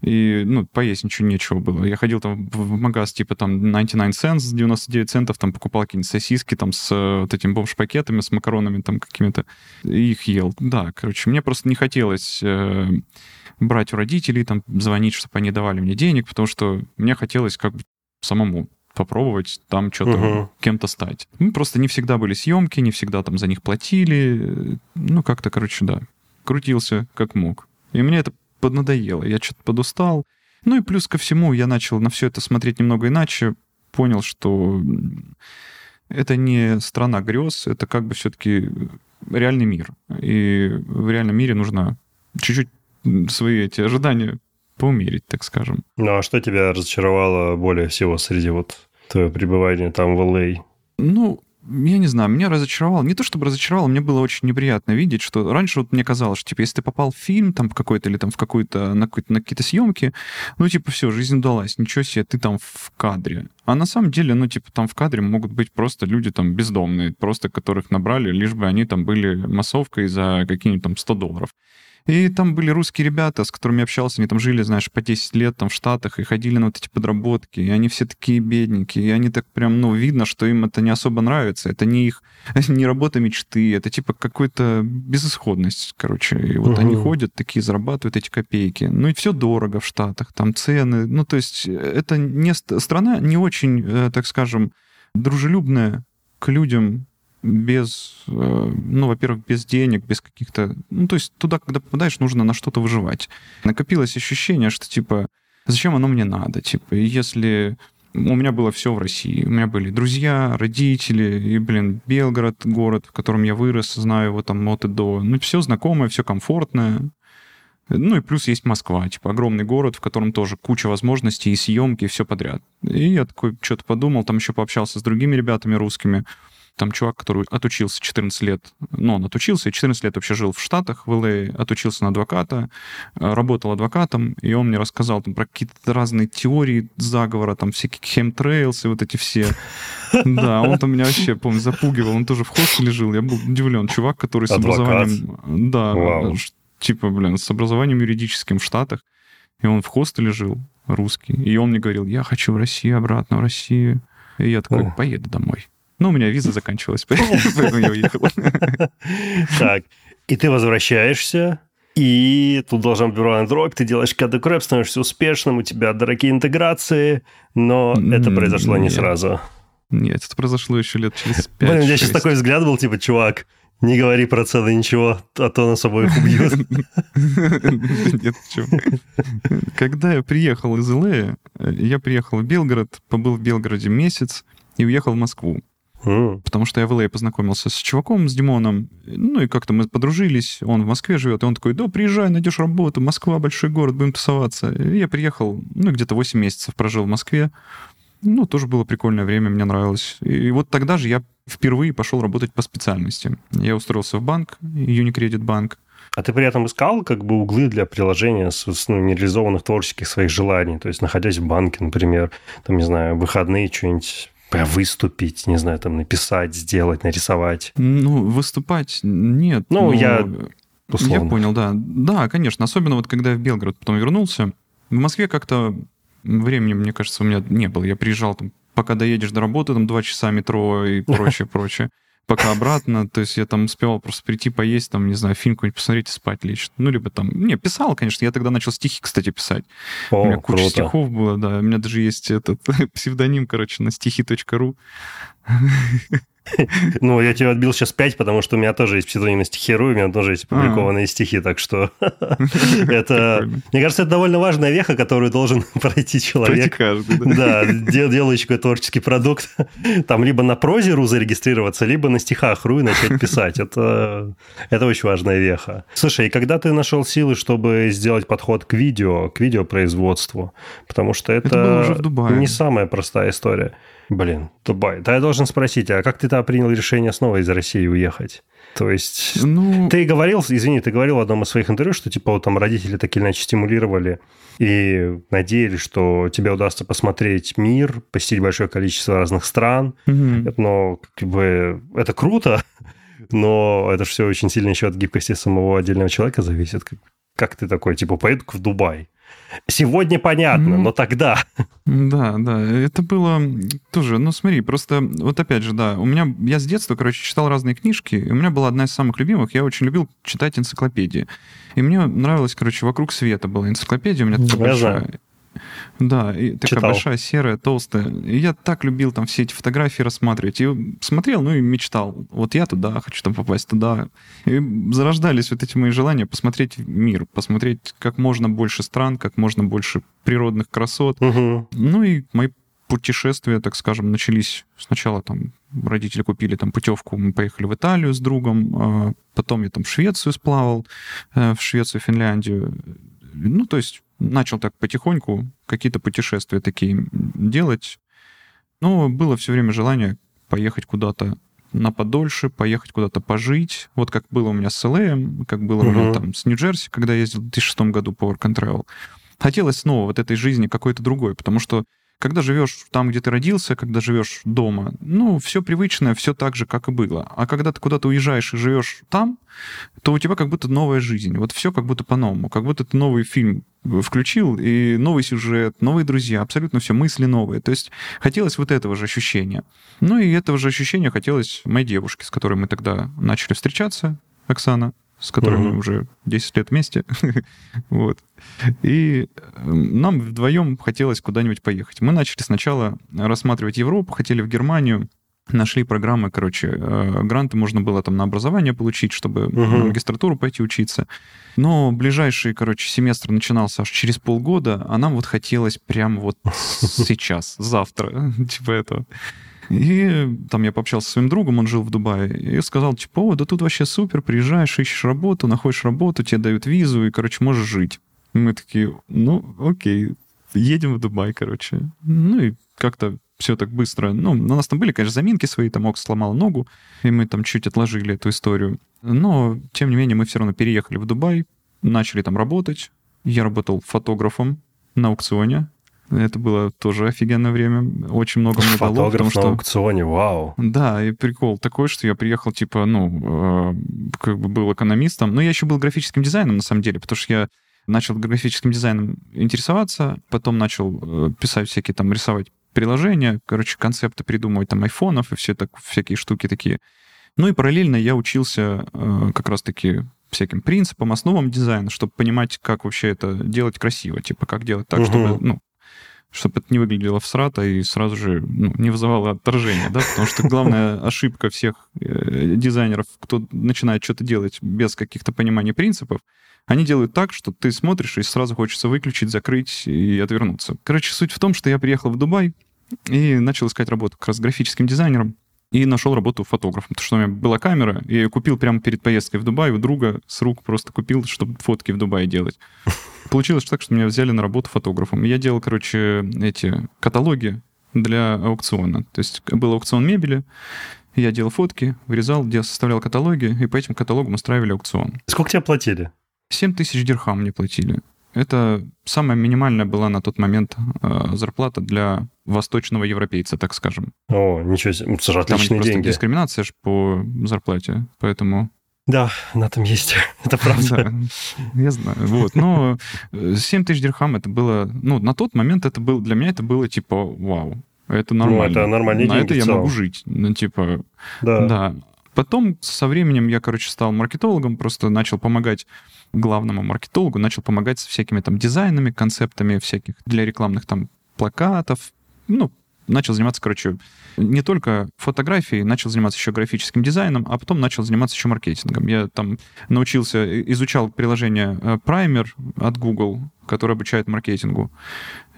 и, ну, поесть ничего нечего было. Я ходил там в магаз типа там 99 cents, 99 центов, там покупал какие-нибудь сосиски там с э, вот этим бомж-пакетами, с макаронами там какими-то, и их ел. Да, короче, мне просто не хотелось э, брать у родителей, там, звонить, чтобы они давали мне денег, потому что мне хотелось как бы самому попробовать там что-то uh-huh. кем-то стать. Ну, просто не всегда были съемки, не всегда там за них платили. Ну, как-то, короче, да. Крутился как мог. И мне это поднадоело. Я что-то подустал. Ну и плюс ко всему я начал на все это смотреть немного иначе. Понял, что это не страна грез, это как бы все-таки реальный мир. И в реальном мире нужно чуть-чуть свои эти ожидания поумерить, так скажем. Ну а что тебя разочаровало более всего среди вот твоего пребывания там в Л.А.? Ну, я не знаю, меня разочаровало. Не то чтобы разочаровало, мне было очень неприятно видеть, что раньше вот мне казалось, что, типа, если ты попал в фильм там какой-то или там в какую-то, на, какой-то, на какие-то съемки, ну, типа, все, жизнь удалась, ничего себе, ты там в кадре. А на самом деле, ну, типа, там в кадре могут быть просто люди там бездомные, просто которых набрали, лишь бы они там были массовкой за какие-нибудь там 100 долларов. И там были русские ребята, с которыми я общался, они там жили, знаешь, по 10 лет там в Штатах и ходили на вот эти подработки, и они все такие бедненькие, и они так прям, ну, видно, что им это не особо нравится, это не их, не работа мечты, это типа какой-то безысходность, короче. И вот угу. они ходят такие, зарабатывают эти копейки. Ну и все дорого в Штатах, там цены, ну, то есть это не страна не очень, э, так скажем, дружелюбная к людям, без, э, ну, во-первых, без денег, без каких-то... Ну, то есть туда, когда попадаешь, нужно на что-то выживать. Накопилось ощущение, что, типа, зачем оно мне надо? Типа, если у меня было все в России. У меня были друзья, родители, и, блин, Белгород, город, в котором я вырос, знаю его там от и до. Ну, все знакомое, все комфортное. Ну и плюс есть Москва, типа огромный город, в котором тоже куча возможностей и съемки, и все подряд. И я такой что-то подумал, там еще пообщался с другими ребятами русскими. Там чувак, который отучился 14 лет, ну, он отучился, и 14 лет вообще жил в Штатах, в ЛА, отучился на адвоката, э, работал адвокатом, и он мне рассказал там про какие-то разные теории заговора, там всякие хемтрейлсы, вот эти все. Да, он там меня вообще, помню, запугивал, он тоже в хостеле жил, я был удивлен. Чувак, который с образованием... Да, типа, блин, с образованием юридическим в Штатах, и он в хостеле жил, русский, и он мне говорил, я хочу в Россию, обратно в Россию. И я такой, поеду домой. Ну, у меня виза заканчивалась, поэтому я уехал. Так, и ты возвращаешься, и тут должен быть Android, ты делаешь коды крэп, становишься успешным, у тебя дорогие интеграции, но это произошло не сразу. Нет, это произошло еще лет через пять. Блин, у меня сейчас такой взгляд был, типа, чувак, не говори про цены ничего, а то нас обоих убьют. Нет, Когда я приехал из Л.А., я приехал в Белгород, побыл в Белгороде месяц и уехал в Москву. Потому что я в LA познакомился с чуваком, с Димоном, ну и как-то мы подружились, он в Москве живет, и он такой, да, приезжай, найдешь работу, Москва, большой город, будем тусоваться. И я приехал, ну, где-то 8 месяцев прожил в Москве, ну, тоже было прикольное время, мне нравилось. И вот тогда же я впервые пошел работать по специальности. Я устроился в банк, Unicredit банк, а ты при этом искал как бы углы для приложения с, с ну, нереализованных творческих своих желаний? То есть, находясь в банке, например, там, не знаю, выходные что-нибудь выступить, не знаю, там написать, сделать, нарисовать? Ну, выступать нет. Ну, но... я условно. Я понял, да. Да, конечно. Особенно вот когда я в Белгород потом вернулся. В Москве как-то времени, мне кажется, у меня не было. Я приезжал там, пока доедешь до работы, там два часа метро и прочее, прочее пока обратно. То есть я там успевал просто прийти поесть, там, не знаю, фильм какой-нибудь посмотреть и спать лечь. Ну, либо там... Не, писал, конечно. Я тогда начал стихи, кстати, писать. О, у меня куча круто. стихов было, да. У меня даже есть этот псевдоним, короче, на стихи.ру. Ну, я тебе отбил сейчас 5, потому что у меня тоже есть псевдоним на стихиру, у меня тоже есть опубликованные стихи, так что это... Мне кажется, это довольно важная веха, которую должен пройти человек. Да, делающий какой-то творческий продукт. Там либо на прозе.ру зарегистрироваться, либо на стихах.ру и начать писать. Это, это очень важная веха. Слушай, и когда ты нашел силы, чтобы сделать подход к видео, к видеопроизводству? Потому что это, это не самая простая история. Блин, Дубай. Да я должен спросить, а как ты когда принял решение снова из России уехать? То есть ну... ты говорил, извини, ты говорил в одном из своих интервью, что типа вот там родители так или иначе стимулировали и надеялись, что тебе удастся посмотреть мир, посетить большое количество разных стран. Угу. Но как бы это круто, но это же все очень сильно еще от гибкости самого отдельного человека зависит. Как, как ты такой, типа, поеду в Дубай? Сегодня понятно, но тогда... Да, да, это было тоже, ну смотри, просто вот опять же, да, у меня, я с детства, короче, читал разные книжки, и у меня была одна из самых любимых, я очень любил читать энциклопедии. И мне нравилось, короче, «Вокруг света» была энциклопедия, у меня такая большая. Да, и такая Читал. большая, серая, толстая. И я так любил там все эти фотографии рассматривать. И смотрел, ну и мечтал. Вот я туда, хочу там попасть туда. И зарождались вот эти мои желания посмотреть мир, посмотреть как можно больше стран, как можно больше природных красот. Угу. Ну и мои путешествия, так скажем, начались сначала там родители купили там путевку, мы поехали в Италию с другом, а потом я там в Швецию сплавал, э, в Швецию, Финляндию. Ну, то есть начал так потихоньку какие-то путешествия такие делать. Но было все время желание поехать куда-то на подольше, поехать куда-то пожить. Вот как было у меня с ЛА, как было uh-huh. у меня там с Нью-Джерси, когда я ездил в 2006 году по Work and Travel. Хотелось снова вот этой жизни какой-то другой, потому что когда живешь там, где ты родился, когда живешь дома, ну, все привычное, все так же, как и было. А когда ты куда-то уезжаешь и живешь там, то у тебя как будто новая жизнь. Вот все как будто по-новому. Как будто ты новый фильм включил, и новый сюжет, новые друзья, абсолютно все, мысли новые. То есть хотелось вот этого же ощущения. Ну и этого же ощущения хотелось моей девушке, с которой мы тогда начали встречаться, Оксана с которой угу. мы уже 10 лет вместе. вот. И эм, нам вдвоем хотелось куда-нибудь поехать. Мы начали сначала рассматривать Европу, хотели в Германию, нашли программы, короче, э, гранты можно было там на образование получить, чтобы угу. на магистратуру пойти учиться. Но ближайший, короче, семестр начинался аж через полгода, а нам вот хотелось прямо вот сейчас, завтра, типа этого. И там я пообщался со своим другом, он жил в Дубае, и сказал, типа, о, да тут вообще супер, приезжаешь, ищешь работу, находишь работу, тебе дают визу, и, короче, можешь жить. И мы такие, ну, окей, едем в Дубай, короче. Ну и как-то все так быстро. Ну, у нас там были, конечно, заминки свои, там Окс сломал ногу, и мы там чуть отложили эту историю. Но, тем не менее, мы все равно переехали в Дубай, начали там работать. Я работал фотографом на аукционе. Это было тоже офигенное время. Очень много мне дало. Фотограф что... на аукционе, вау. Да, и прикол такой, что я приехал, типа, ну, э, как бы был экономистом. Но я еще был графическим дизайном, на самом деле, потому что я начал графическим дизайном интересоваться, потом начал э, писать всякие там, рисовать приложения, короче, концепты придумывать там айфонов и все так, всякие штуки такие. Ну и параллельно я учился э, как раз-таки всяким принципам, основам дизайна, чтобы понимать, как вообще это делать красиво, типа как делать так, угу. чтобы, ну, чтобы это не выглядело всрато и сразу же ну, не вызывало отторжения, да, потому что главная ошибка всех э, дизайнеров, кто начинает что-то делать без каких-то пониманий принципов, они делают так, что ты смотришь и сразу хочется выключить, закрыть и отвернуться. Короче, суть в том, что я приехал в Дубай и начал искать работу как раз графическим дизайнером и нашел работу фотографом, потому что у меня была камера, и я купил прямо перед поездкой в Дубай у друга с рук просто купил, чтобы фотки в Дубае делать. Получилось так, что меня взяли на работу фотографом. Я делал, короче, эти каталоги для аукциона. То есть был аукцион мебели, я делал фотки, вырезал, делал, составлял каталоги, и по этим каталогам устраивали аукцион. Сколько тебе платили? 7 тысяч дирхам мне платили. Это самая минимальная была на тот момент э, зарплата для восточного европейца, так скажем. О, ничего себе, это же отличные там деньги. дискриминация же по зарплате, поэтому... Да, на этом есть, это правда. я знаю, вот. Но 7 тысяч дирхам это было... Ну, на тот момент это было... Для меня это было типа, вау, это нормально. Ну, это нормальные На деньги это я могу жить. Ну, типа... Да. Да. Потом со временем я, короче, стал маркетологом, просто начал помогать главному маркетологу, начал помогать с всякими там дизайнами, концептами всяких для рекламных там плакатов, ну, начал заниматься, короче, не только фотографией, начал заниматься еще графическим дизайном, а потом начал заниматься еще маркетингом. Я там научился, изучал приложение э, Primer от Google, которое обучает маркетингу.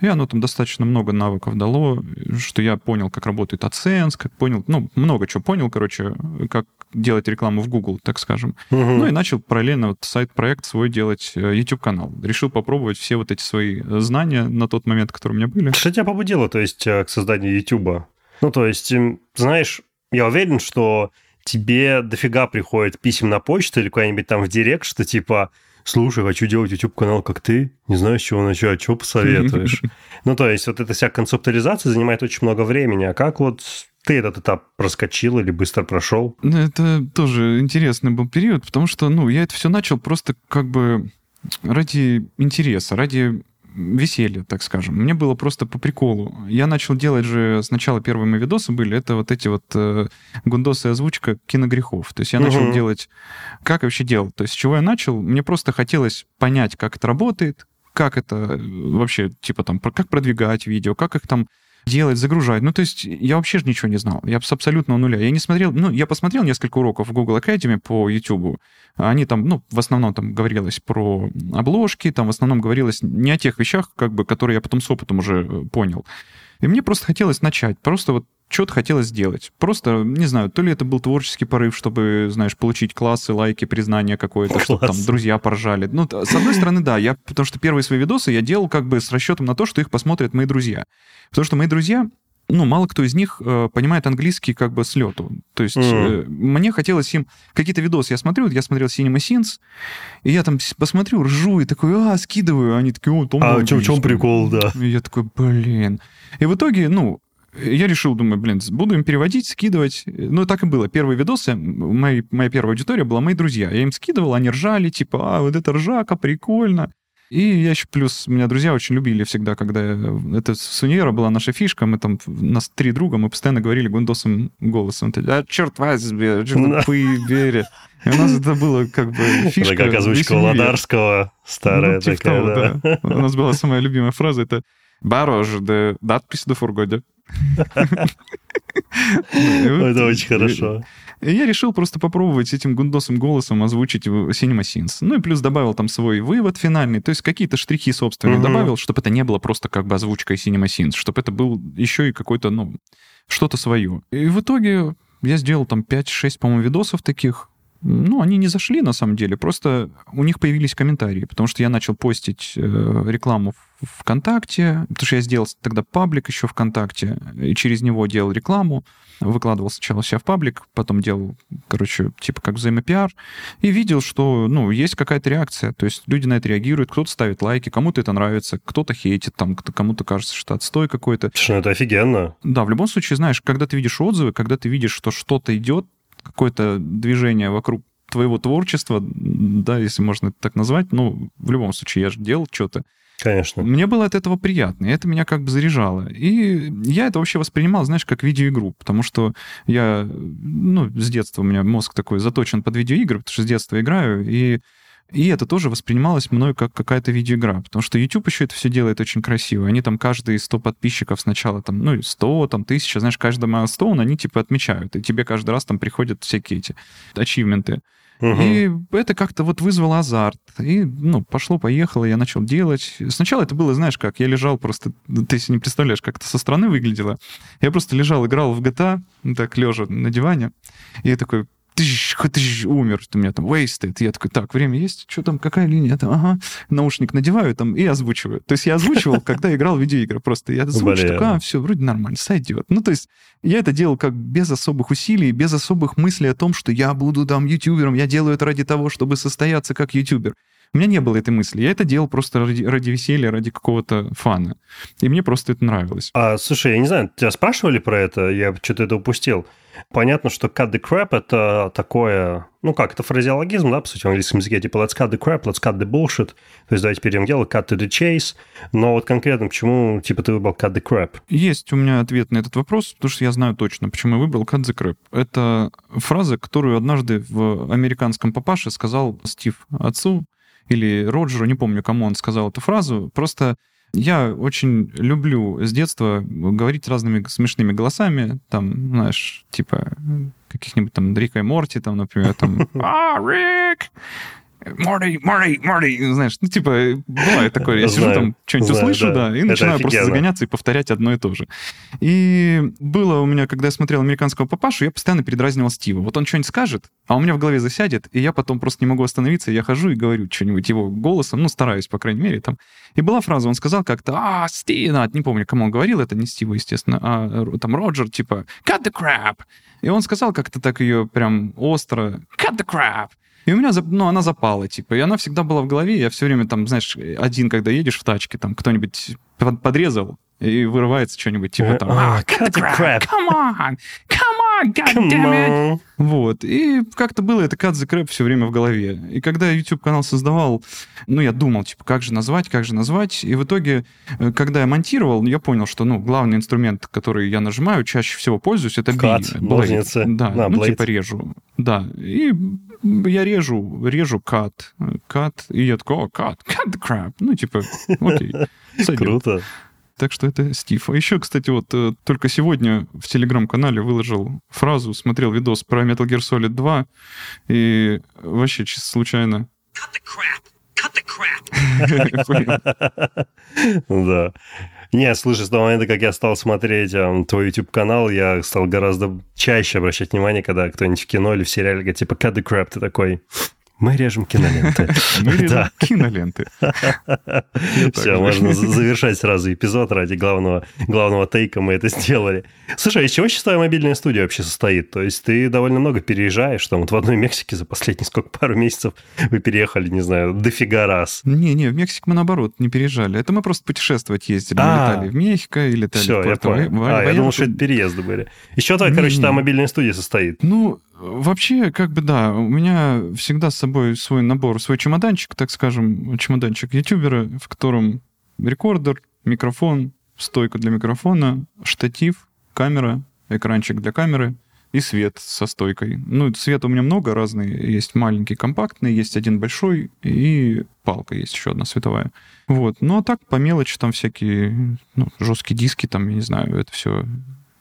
И оно там достаточно много навыков дало, что я понял, как работает AdSense, как понял, ну, много чего понял, короче, как делать рекламу в Google, так скажем. Угу. Ну и начал параллельно вот сайт-проект свой делать, э, YouTube-канал. Решил попробовать все вот эти свои знания на тот момент, которые у меня были. Что тебя побудило, то есть, э, к созданию YouTube? Ну, то есть, знаешь, я уверен, что тебе дофига приходит писем на почту или куда-нибудь там в директ, что типа слушай, хочу делать YouTube-канал, как ты, не знаю, с чего начать, что посоветуешь? Ну, то есть вот эта вся концептуализация занимает очень много времени, а как вот ты этот этап проскочил или быстро прошел? Ну, это тоже интересный был период, потому что, ну, я это все начал просто как бы ради интереса, ради веселье, так скажем. Мне было просто по приколу. Я начал делать же сначала первые мои видосы были, это вот эти вот э, гундосы озвучка киногрехов. То есть я начал угу. делать... Как я вообще делал? То есть с чего я начал? Мне просто хотелось понять, как это работает, как это э, вообще, типа там, как продвигать видео, как их там делать, загружать. Ну, то есть я вообще же ничего не знал. Я с абсолютного нуля. Я не смотрел, ну, я посмотрел несколько уроков в Google Academy по YouTube. Они там, ну, в основном там говорилось про обложки, там в основном говорилось не о тех вещах, как бы, которые я потом с опытом уже э, понял. И мне просто хотелось начать, просто вот что-то хотелось сделать. Просто, не знаю, то ли это был творческий порыв, чтобы, знаешь, получить классы, лайки, признание какое-то, чтобы там друзья поржали. Ну, с одной стороны, да, я, потому что первые свои видосы я делал как бы с расчетом на то, что их посмотрят мои друзья. Потому что мои друзья, ну, мало кто из них э, понимает английский как бы с лету. То есть mm. э, мне хотелось им... Какие-то видосы я смотрю, я смотрел Cinema Sins, и я там посмотрю, ржу, и такой, а, скидываю. Они такие, о, Том А в чем, чем прикол, да. И я такой, блин. И в итоге, ну, я решил, думаю, блин, буду им переводить, скидывать. Ну, так и было. Первые видосы, мои, моя первая аудитория была мои друзья. Я им скидывал, они ржали, типа, а, вот это ржака, прикольно. И я еще плюс, меня друзья очень любили всегда, когда... Это с универа была наша фишка, мы там, нас три друга, мы постоянно говорили гундосом голосом. А, черт возьми, черт поебери. И у нас это было как бы фишка. Это как озвучка Володарского, старая ну, типа такая, того, да. да. У нас была самая любимая фраза, это «Барож де датпис до фургоде». Это очень хорошо. Я решил просто попробовать этим гундосом голосом озвучить Cinema Sins. Ну и плюс добавил там свой вывод финальный, то есть какие-то штрихи собственные угу. добавил, чтобы это не было просто как бы озвучкой Cinema Sins, чтобы это был еще и какой-то, ну, что-то свое. И в итоге я сделал там 5-6, по-моему, видосов таких, ну, они не зашли на самом деле, просто у них появились комментарии, потому что я начал постить э, рекламу в ВКонтакте, потому что я сделал тогда паблик еще ВКонтакте, и через него делал рекламу, выкладывал сначала себя в паблик, потом делал, короче, типа как взаимопиар, и видел, что, ну, есть какая-то реакция, то есть люди на это реагируют, кто-то ставит лайки, кому-то это нравится, кто-то хейтит, там, кому-то кажется, что отстой какой-то. Что, это офигенно. Да, в любом случае, знаешь, когда ты видишь отзывы, когда ты видишь, что что-то идет, какое-то движение вокруг твоего творчества, да, если можно это так назвать, ну, в любом случае, я же делал что-то. Конечно. Мне было от этого приятно, и это меня как бы заряжало. И я это вообще воспринимал, знаешь, как видеоигру, потому что я, ну, с детства у меня мозг такой заточен под видеоигры, потому что с детства играю, и и это тоже воспринималось мной как какая-то видеоигра, потому что YouTube еще это все делает очень красиво. Они там каждые 100 подписчиков сначала там, ну, 100, там, 1000, знаешь, каждый майлстоун они типа отмечают, и тебе каждый раз там приходят всякие эти ачивменты. Угу. И это как-то вот вызвало азарт. И, ну, пошло-поехало, я начал делать. Сначала это было, знаешь, как я лежал просто... Ты себе не представляешь, как это со стороны выглядело. Я просто лежал, играл в GTA, так, лежа на диване. И я такой, тыщ, тыщ, умер, у меня там wasted. Я такой, так, время есть, что там, какая линия? Там, ага, наушник надеваю там и озвучиваю. То есть я озвучивал, когда играл в видеоигры просто. Я озвучу, такой, а, все, вроде нормально, сойдет. Ну, то есть я это делал как без особых усилий, без особых мыслей о том, что я буду там ютубером, я делаю это ради того, чтобы состояться как ютубер. У меня не было этой мысли. Я это делал просто ради, ради веселья, ради какого-то фана. И мне просто это нравилось. А, слушай, я не знаю, тебя спрашивали про это? Я что-то это упустил. Понятно, что cut the crap — это такое... Ну как, это фразеологизм, да, по сути, в английском языке. Типа let's cut the crap, let's cut the bullshit. То есть давайте перейдем к делу, cut to the chase. Но вот конкретно почему, типа, ты выбрал cut the crap? Есть у меня ответ на этот вопрос, потому что я знаю точно, почему я выбрал cut the crap. Это фраза, которую однажды в американском папаше сказал Стив отцу, или Роджеру, не помню, кому он сказал эту фразу. Просто я очень люблю с детства говорить разными смешными голосами, там, знаешь, типа каких-нибудь там Рика и Морти, там, например, там, а, Рик! Морди, Морди, Морди, знаешь, ну, типа, бывает такое, я сижу там, что-нибудь услышу, да, и начинаю просто загоняться и повторять одно и то же. И было у меня, когда я смотрел «Американского папашу», я постоянно передразнивал Стива. Вот он что-нибудь скажет, а у меня в голове засядет, и я потом просто не могу остановиться, я хожу и говорю что-нибудь его голосом, ну, стараюсь, по крайней мере, там. И была фраза, он сказал как-то, а, Стив, не помню, кому он говорил, это не Стива, естественно, а там Роджер, типа, cut the crap. И он сказал как-то так ее прям остро, cut the crap. И у меня, ну, она запала, типа, и она всегда была в голове, я все время там, знаешь, один, когда едешь в тачке, там кто-нибудь подрезал, и вырывается что-нибудь, типа там, oh, cut the crap, come on, come on, god damn it. Вот, и как-то было это cut the crap все время в голове. И когда я YouTube-канал создавал, ну, я думал, типа, как же назвать, как же назвать, и в итоге, э, когда я монтировал, я понял, что, ну, главный инструмент, который я нажимаю, чаще всего пользуюсь, это Cut, blade. Да, На, ну, blade. типа режу. Да, и я режу, режу кат, кат, и я такой, о, кат, cut the crap. Ну, типа, окей. Сойдет. Круто. Так что это Стив. А еще, кстати, вот э, только сегодня в телеграм-канале выложил фразу, смотрел видос про Metal Gear Solid 2, и вообще чисто случайно... Cut the crap! Cut the crap! Да. Не, слушай, с того момента, как я стал смотреть um, твой YouTube-канал, я стал гораздо чаще обращать внимание, когда кто-нибудь в кино или в сериале говорит, типа, cut the crap, ты такой, мы режем киноленты. Мы режем киноленты. Все, можно завершать сразу эпизод ради главного, главного тейка мы это сделали. Слушай, а из чего сейчас твоя мобильная студия вообще состоит? То есть ты довольно много переезжаешь, там вот в одной Мексике за последние сколько, пару месяцев вы переехали, не знаю, дофига раз. Не-не, в Мексику мы наоборот не переезжали. Это мы просто путешествовать ездили. Мы а. летали в Мехико и летали Все, в я понял. А, я думал, что это переезды были. Еще твоя, короче, та мобильная студия состоит. Ну, Вообще, как бы да, у меня всегда с собой свой набор, свой чемоданчик, так скажем, чемоданчик ютубера, в котором рекордер, микрофон, стойка для микрофона, штатив, камера, экранчик для камеры и свет со стойкой. Ну, света у меня много разный. Есть маленький, компактный, есть один большой, и палка есть еще одна световая. Вот. Ну, а так по мелочи там всякие ну, жесткие диски, там, я не знаю, это все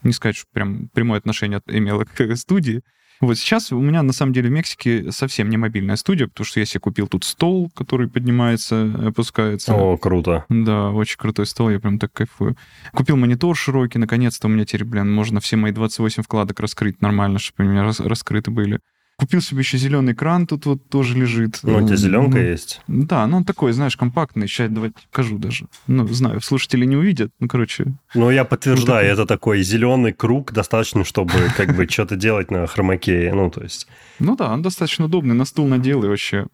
не сказать, что прям прямое отношение имело к студии. Вот сейчас у меня, на самом деле, в Мексике совсем не мобильная студия, потому что я себе купил тут стол, который поднимается, опускается. О, круто. Да, очень крутой стол, я прям так кайфую. Купил монитор широкий, наконец-то у меня теперь, блин, можно все мои 28 вкладок раскрыть нормально, чтобы у меня рас- раскрыты были. Купил себе еще зеленый кран, тут вот тоже лежит. Ну, у тебя зеленка ну, есть? Да, ну он такой, знаешь, компактный. Сейчас давайте покажу даже. Ну, знаю, слушатели не увидят, ну, короче. Ну, я подтверждаю, это такой зеленый круг, достаточно, чтобы как бы что-то делать на хромакее, ну, то есть... Ну да, он достаточно удобный, на стул надел и вообще.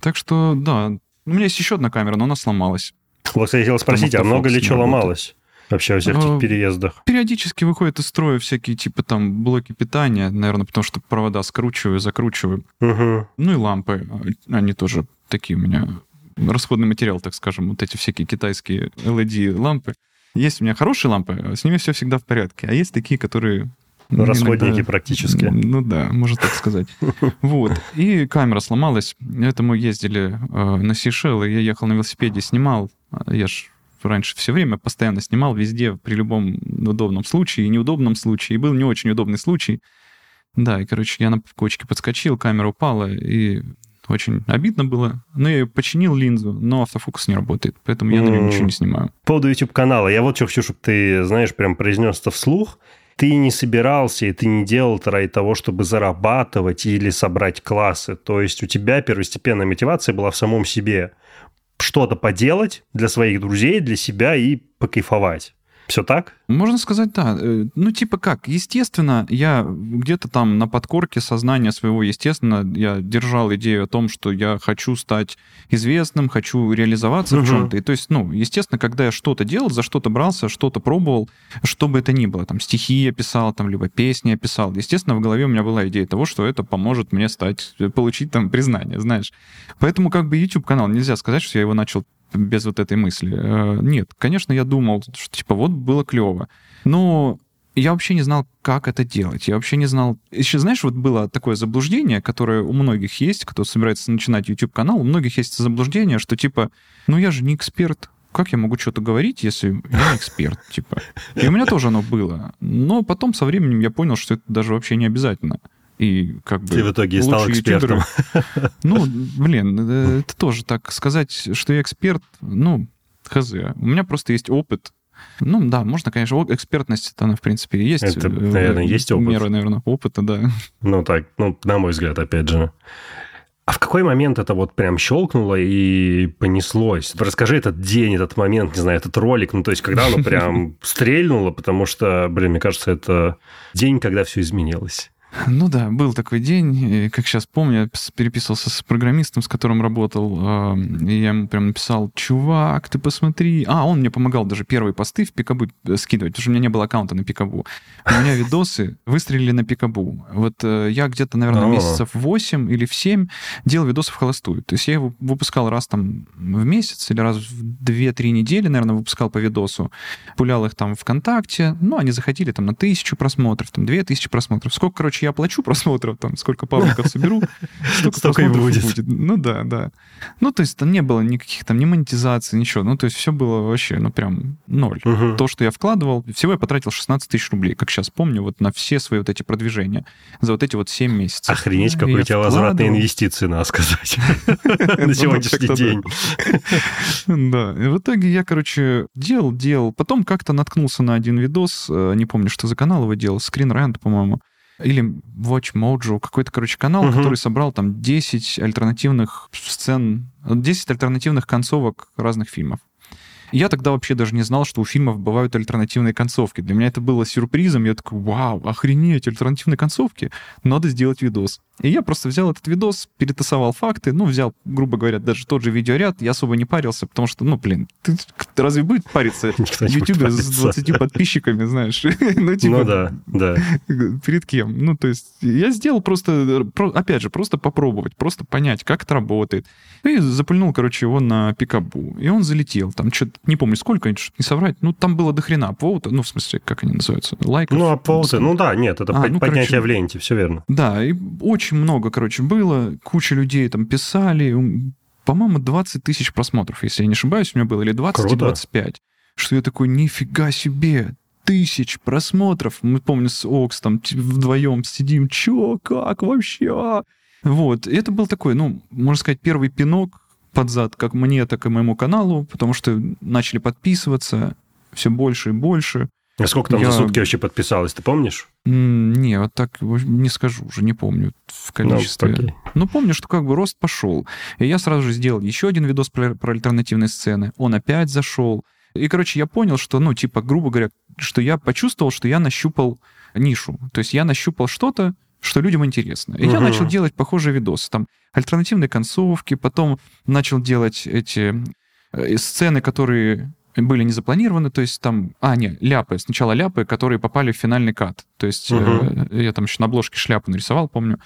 Так что, да, у меня есть еще одна камера, но она сломалась. Вот я хотел спросить, а много ли что ломалось? Вообще во всех этих а, переездах? Периодически выходят из строя всякие типа там блоки питания, наверное, потому что провода скручиваю, закручиваю. Угу. Ну и лампы, они тоже такие у меня расходный материал, так скажем, вот эти всякие китайские LED-лампы. Есть у меня хорошие лампы, с ними все всегда в порядке, а есть такие, которые ну, расходники иногда... практически. Ну да, можно так сказать. Вот. И камера сломалась. Это мы ездили э, на Сейшелы. Я ехал на велосипеде, снимал. Я ж раньше все время постоянно снимал везде, при любом удобном случае и неудобном случае. И был не очень удобный случай. Да, и, короче, я на кочке подскочил, камера упала, и очень обидно было. Но я починил линзу, но автофокус не работает, поэтому я на нем ничего не снимаю. По поводу YouTube-канала. Я вот что хочу, чтобы ты, знаешь, прям произнес это вслух. Ты не собирался, и ты не делал это ради того, чтобы зарабатывать или собрать классы. То есть у тебя первостепенная мотивация была в самом себе – что-то поделать для своих друзей, для себя и покайфовать. Все так? Можно сказать, да. Э, ну, типа как, естественно, я где-то там на подкорке сознания своего, естественно, я держал идею о том, что я хочу стать известным, хочу реализоваться угу. в чем-то. И то есть, ну, естественно, когда я что-то делал, за что-то брался, что-то пробовал, что бы это ни было, там, стихи я писал, там, либо песни я писал, естественно, в голове у меня была идея того, что это поможет мне стать, получить там признание, знаешь. Поэтому как бы YouTube-канал, нельзя сказать, что я его начал без вот этой мысли. Э, нет, конечно, я думал, что типа вот было клево. Но я вообще не знал, как это делать. Я вообще не знал... Еще, знаешь, вот было такое заблуждение, которое у многих есть, кто собирается начинать YouTube-канал, у многих есть заблуждение, что типа, ну я же не эксперт, как я могу что-то говорить, если я не эксперт, типа. И у меня тоже оно было. Но потом со временем я понял, что это даже вообще не обязательно. И как бы... Ты в итоге стал экспертом. Ну, блин, э, это тоже так сказать, что я эксперт, ну, хз. У меня просто есть опыт. Ну, да, можно, конечно, экспертность, она, в принципе, есть. Это, наверное, есть опыт. Мера, наверное, опыта, да. Ну, так, ну, на мой взгляд, опять же. А в какой момент это вот прям щелкнуло и понеслось? Расскажи этот день, этот момент, не знаю, этот ролик, ну, то есть, когда оно прям стрельнуло, потому что, блин, мне кажется, это день, когда все изменилось. Ну да, был такой день, как сейчас помню, я переписывался с программистом, с которым работал, и я ему прям написал, чувак, ты посмотри. А, он мне помогал даже первые посты в Пикабу э, скидывать, потому что у меня не было аккаунта на Пикабу. У меня видосы выстрелили на Пикабу. Вот э, я где-то, наверное, месяцев 8 или в 7 делал видосы в холостую. То есть я его выпускал раз там в месяц или раз в 2-3 недели, наверное, выпускал по видосу. Пулял их там ВКонтакте, ну, они заходили там на тысячу просмотров, там, две тысячи просмотров. Сколько, короче, короче, я оплачу просмотров, там, сколько пабликов соберу, столько и будет. Ну да, да. Ну, то есть там не было никаких там ни монетизации, ничего. Ну, то есть все было вообще, ну, прям ноль. То, что я вкладывал, всего я потратил 16 тысяч рублей, как сейчас помню, вот на все свои вот эти продвижения за вот эти вот 7 месяцев. Охренеть, какой у тебя возвратные инвестиции, надо сказать, на ну, сегодняшний день. Да, и в итоге я, короче, делал, делал. Потом как-то наткнулся на один видос, э, не помню, что за канал его делал, Screen Rant, по-моему или Watch Mojo, какой-то, короче, канал, угу. который собрал там 10 альтернативных сцен, 10 альтернативных концовок разных фильмов. Я тогда вообще даже не знал, что у фильмов бывают альтернативные концовки. Для меня это было сюрпризом. Я такой, вау, охренеть, альтернативные концовки. Надо сделать видос. И я просто взял этот видос, перетасовал факты, ну, взял, грубо говоря, даже тот же видеоряд, я особо не парился, потому что, ну, блин, ты, разве будет париться в Ютубе с 20 подписчиками, знаешь? ну, типа... Ну, да, да. Перед кем? Ну, то есть я сделал просто, опять же, просто попробовать, просто понять, как это работает. И запульнул, короче, его на пикабу. И он залетел. Там что-то, не помню сколько, не соврать. Ну, там было дохрена апвоута, ну, в смысле, как они называются? Лайков. Ну, апвоуты, ну да, нет, это а, ну, поднятие короче, в ленте, все верно. Да, и очень много, короче, было. Куча людей там писали. По-моему, 20 тысяч просмотров, если я не ошибаюсь, у меня было. Или 20 Круто. 25. Что я такой, нифига себе, тысяч просмотров. Мы, помню, с Окс там вдвоем сидим. Чё, как вообще? Вот. И это был такой, ну, можно сказать, первый пинок под зад как мне, так и моему каналу, потому что начали подписываться все больше и больше. А сколько там я... за сутки вообще подписалось, ты помнишь? Не, вот так не скажу уже, не помню в количестве. Ну, Но помню, что как бы рост пошел. И я сразу же сделал еще один видос про, про альтернативные сцены. Он опять зашел. И, короче, я понял, что, ну, типа, грубо говоря, что я почувствовал, что я нащупал нишу. То есть я нащупал что-то, что людям интересно. И угу. я начал делать похожие видосы. Там альтернативные концовки, потом начал делать эти э, сцены, которые были не запланированы, то есть там... А, не, ляпы. Сначала ляпы, которые попали в финальный кат. То есть угу. э, я там еще на обложке шляпу нарисовал, помню.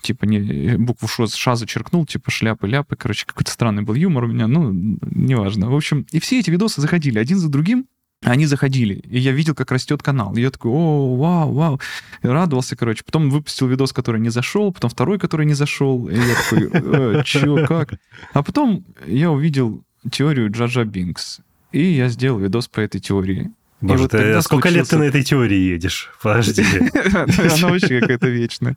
Типа не, букву ш, ша зачеркнул, типа шляпы, ляпы. Короче, какой-то странный был юмор у меня. Ну, неважно. В общем, и все эти видосы заходили один за другим. Они заходили, и я видел, как растет канал. И я такой, о, вау, вау. И радовался, короче. Потом выпустил видос, который не зашел, потом второй, который не зашел. И я такой, э, чё, как? А потом я увидел теорию Джаджа Бинкс. И я сделал видос по этой теории. Боже, вот ты, сколько случился... лет ты на этой теории едешь? Подожди. Она вообще какая-то вечная.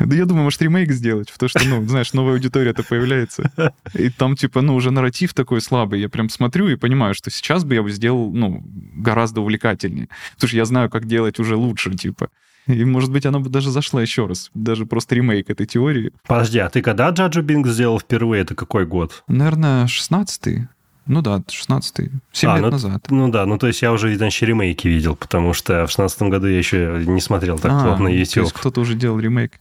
Да я думаю, может, ремейк сделать, потому что, ну, знаешь, новая аудитория-то появляется. И там, типа, ну, уже нарратив такой слабый. Я прям смотрю и понимаю, что сейчас бы я бы сделал, ну, гораздо увлекательнее. Потому что я знаю, как делать уже лучше, типа. И, может быть, она бы даже зашла еще раз. Даже просто ремейк этой теории. Подожди, а ты когда Джаджо Бинг сделал впервые? Это какой год? Наверное, 16-й. Ну да, 16-й, 7 а, лет ну, назад. Ну да, ну то есть я уже, значит, ремейки видел, потому что в 16 году я еще не смотрел так а, плотно YouTube. То есть кто-то уже делал ремейк?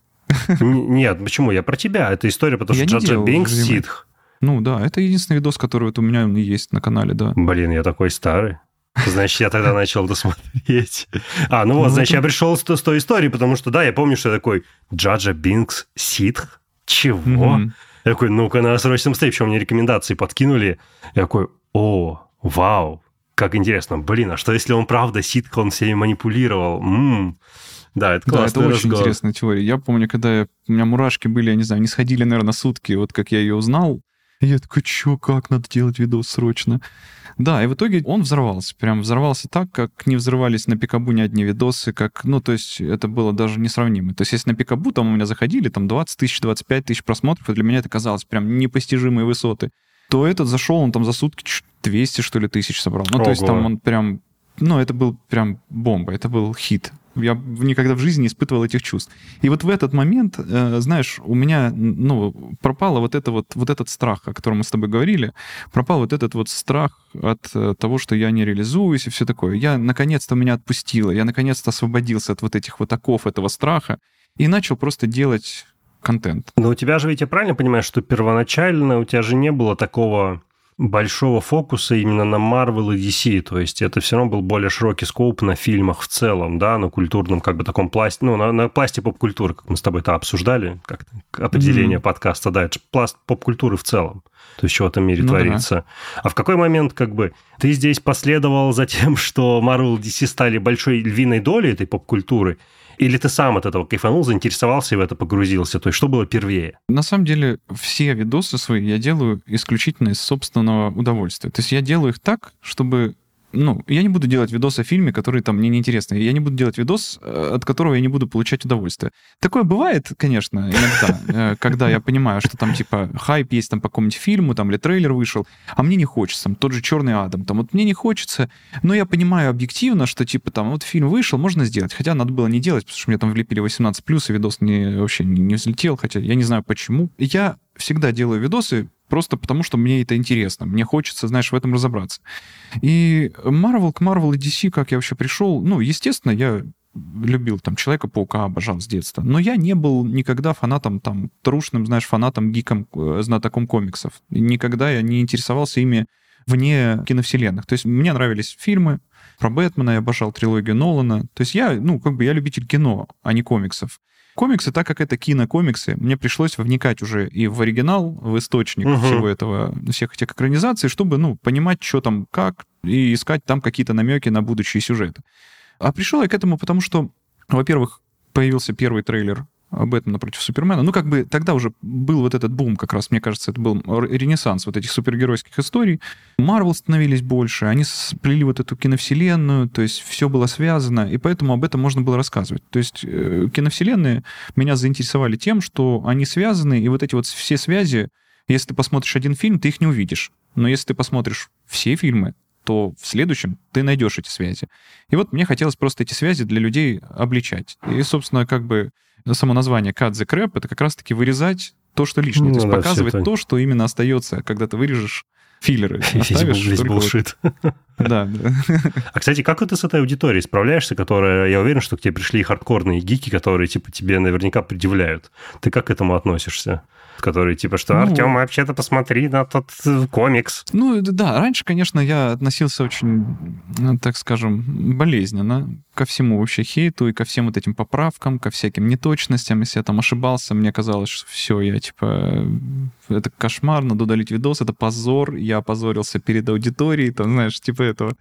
Нет, почему? Я про тебя. Это история, потому что Джаджа Бинкс ситх. Ну да, это единственный видос, который вот у меня есть на канале, да. Блин, я такой старый. Значит, я тогда начал досмотреть. А, ну вот, ну, значит, я пришел с, с той истории, потому что, да, я помню, что я такой, Джаджа Бинкс ситх? Чего? Я такой, ну-ка, надо срочно быстрее. Причем мне рекомендации подкинули. Я такой, о, вау, как интересно. Блин, а что если он правда ситка, он всеми манипулировал? М-м. Да, это классный Да, это очень интересная теория. Я помню, когда я, у меня мурашки были, я не знаю, не сходили, наверное, сутки, вот как я ее узнал, И я такой, чё, как надо делать видос срочно? Да, и в итоге он взорвался. Прям взорвался так, как не взрывались на Пикабу ни одни видосы, как, ну, то есть это было даже несравнимо. То есть если на Пикабу там у меня заходили там 20 тысяч, 25 тысяч просмотров, и для меня это казалось прям непостижимые высоты, то этот зашел, он там за сутки 200, что ли, тысяч собрал. Ну, Ого. то есть там он прям ну, это был прям бомба, это был хит. Я никогда в жизни не испытывал этих чувств. И вот в этот момент, э, знаешь, у меня, ну, пропало вот это вот, вот этот страх, о котором мы с тобой говорили, пропал вот этот вот страх от э, того, что я не реализуюсь и все такое. Я, наконец-то, меня отпустило, я, наконец-то, освободился от вот этих вот оков этого страха и начал просто делать контент. Но у тебя же, ведь я правильно понимаю, что первоначально у тебя же не было такого большого фокуса именно на Marvel и DC, то есть это все равно был более широкий скоп на фильмах в целом, да, на культурном как бы таком пласте, ну, на, на пласте поп-культуры, как мы с тобой это обсуждали, как определение mm-hmm. подкаста, да, это пласт поп-культуры в целом, то есть что в этом мире ну, творится. Да. А в какой момент как бы ты здесь последовал за тем, что Marvel и DC стали большой львиной долей этой поп-культуры, или ты сам от этого кайфанул, заинтересовался и в это погрузился? То есть что было первее? На самом деле все видосы свои я делаю исключительно из собственного удовольствия. То есть я делаю их так, чтобы ну, я не буду делать видос о фильме, который там мне неинтересны. Я не буду делать видос, э, от которого я не буду получать удовольствие. Такое бывает, конечно, иногда, э, когда я понимаю, что там, типа, хайп есть там по какому-нибудь фильму, там, или трейлер вышел, а мне не хочется, там, тот же «Черный Адам», там, вот мне не хочется, но я понимаю объективно, что, типа, там, вот фильм вышел, можно сделать, хотя надо было не делать, потому что мне там влепили 18+, и видос не, вообще не, не взлетел, хотя я не знаю почему. Я всегда делаю видосы просто потому, что мне это интересно. Мне хочется, знаешь, в этом разобраться. И Marvel к Marvel и DC, как я вообще пришел, ну, естественно, я любил там Человека-паука, обожал с детства. Но я не был никогда фанатом, там, трушным, знаешь, фанатом, гиком, э, знатоком комиксов. Никогда я не интересовался ими вне киновселенных. То есть мне нравились фильмы про Бэтмена, я обожал трилогию Нолана. То есть я, ну, как бы я любитель кино, а не комиксов комиксы, так как это кинокомиксы, мне пришлось вникать уже и в оригинал, в источник угу. всего этого, всех этих экранизаций, чтобы, ну, понимать, что там, как, и искать там какие-то намеки на будущие сюжеты. А пришел я к этому, потому что, во-первых, появился первый трейлер Бэтмена против Супермена. Ну, как бы тогда уже был вот этот бум, как раз, мне кажется, это был ренессанс вот этих супергеройских историй. Марвел становились больше, они сплели вот эту киновселенную, то есть все было связано, и поэтому об этом можно было рассказывать. То есть э, киновселенные меня заинтересовали тем, что они связаны, и вот эти вот все связи, если ты посмотришь один фильм, ты их не увидишь. Но если ты посмотришь все фильмы, то в следующем ты найдешь эти связи. И вот мне хотелось просто эти связи для людей обличать. И, собственно, как бы само название cut the crap, это как раз-таки вырезать то, что лишнее. Ну, то есть да, показывать то, что именно остается, когда ты вырежешь филлеры. Оставишь весь булшит. Да. А, кстати, как ты с этой аудиторией справляешься, которая, я уверен, что к тебе пришли хардкорные гики, которые, типа, тебе наверняка предъявляют. Ты как к этому относишься? Который типа, что, ну, Артем, вообще-то посмотри на тот э, комикс. Ну, да, раньше, конечно, я относился очень, ну, так скажем, болезненно ко всему вообще хейту и ко всем вот этим поправкам, ко всяким неточностям. Если я там ошибался, мне казалось, что все, я типа, это кошмар, надо удалить видос, это позор, я опозорился перед аудиторией, там, знаешь, типа этого.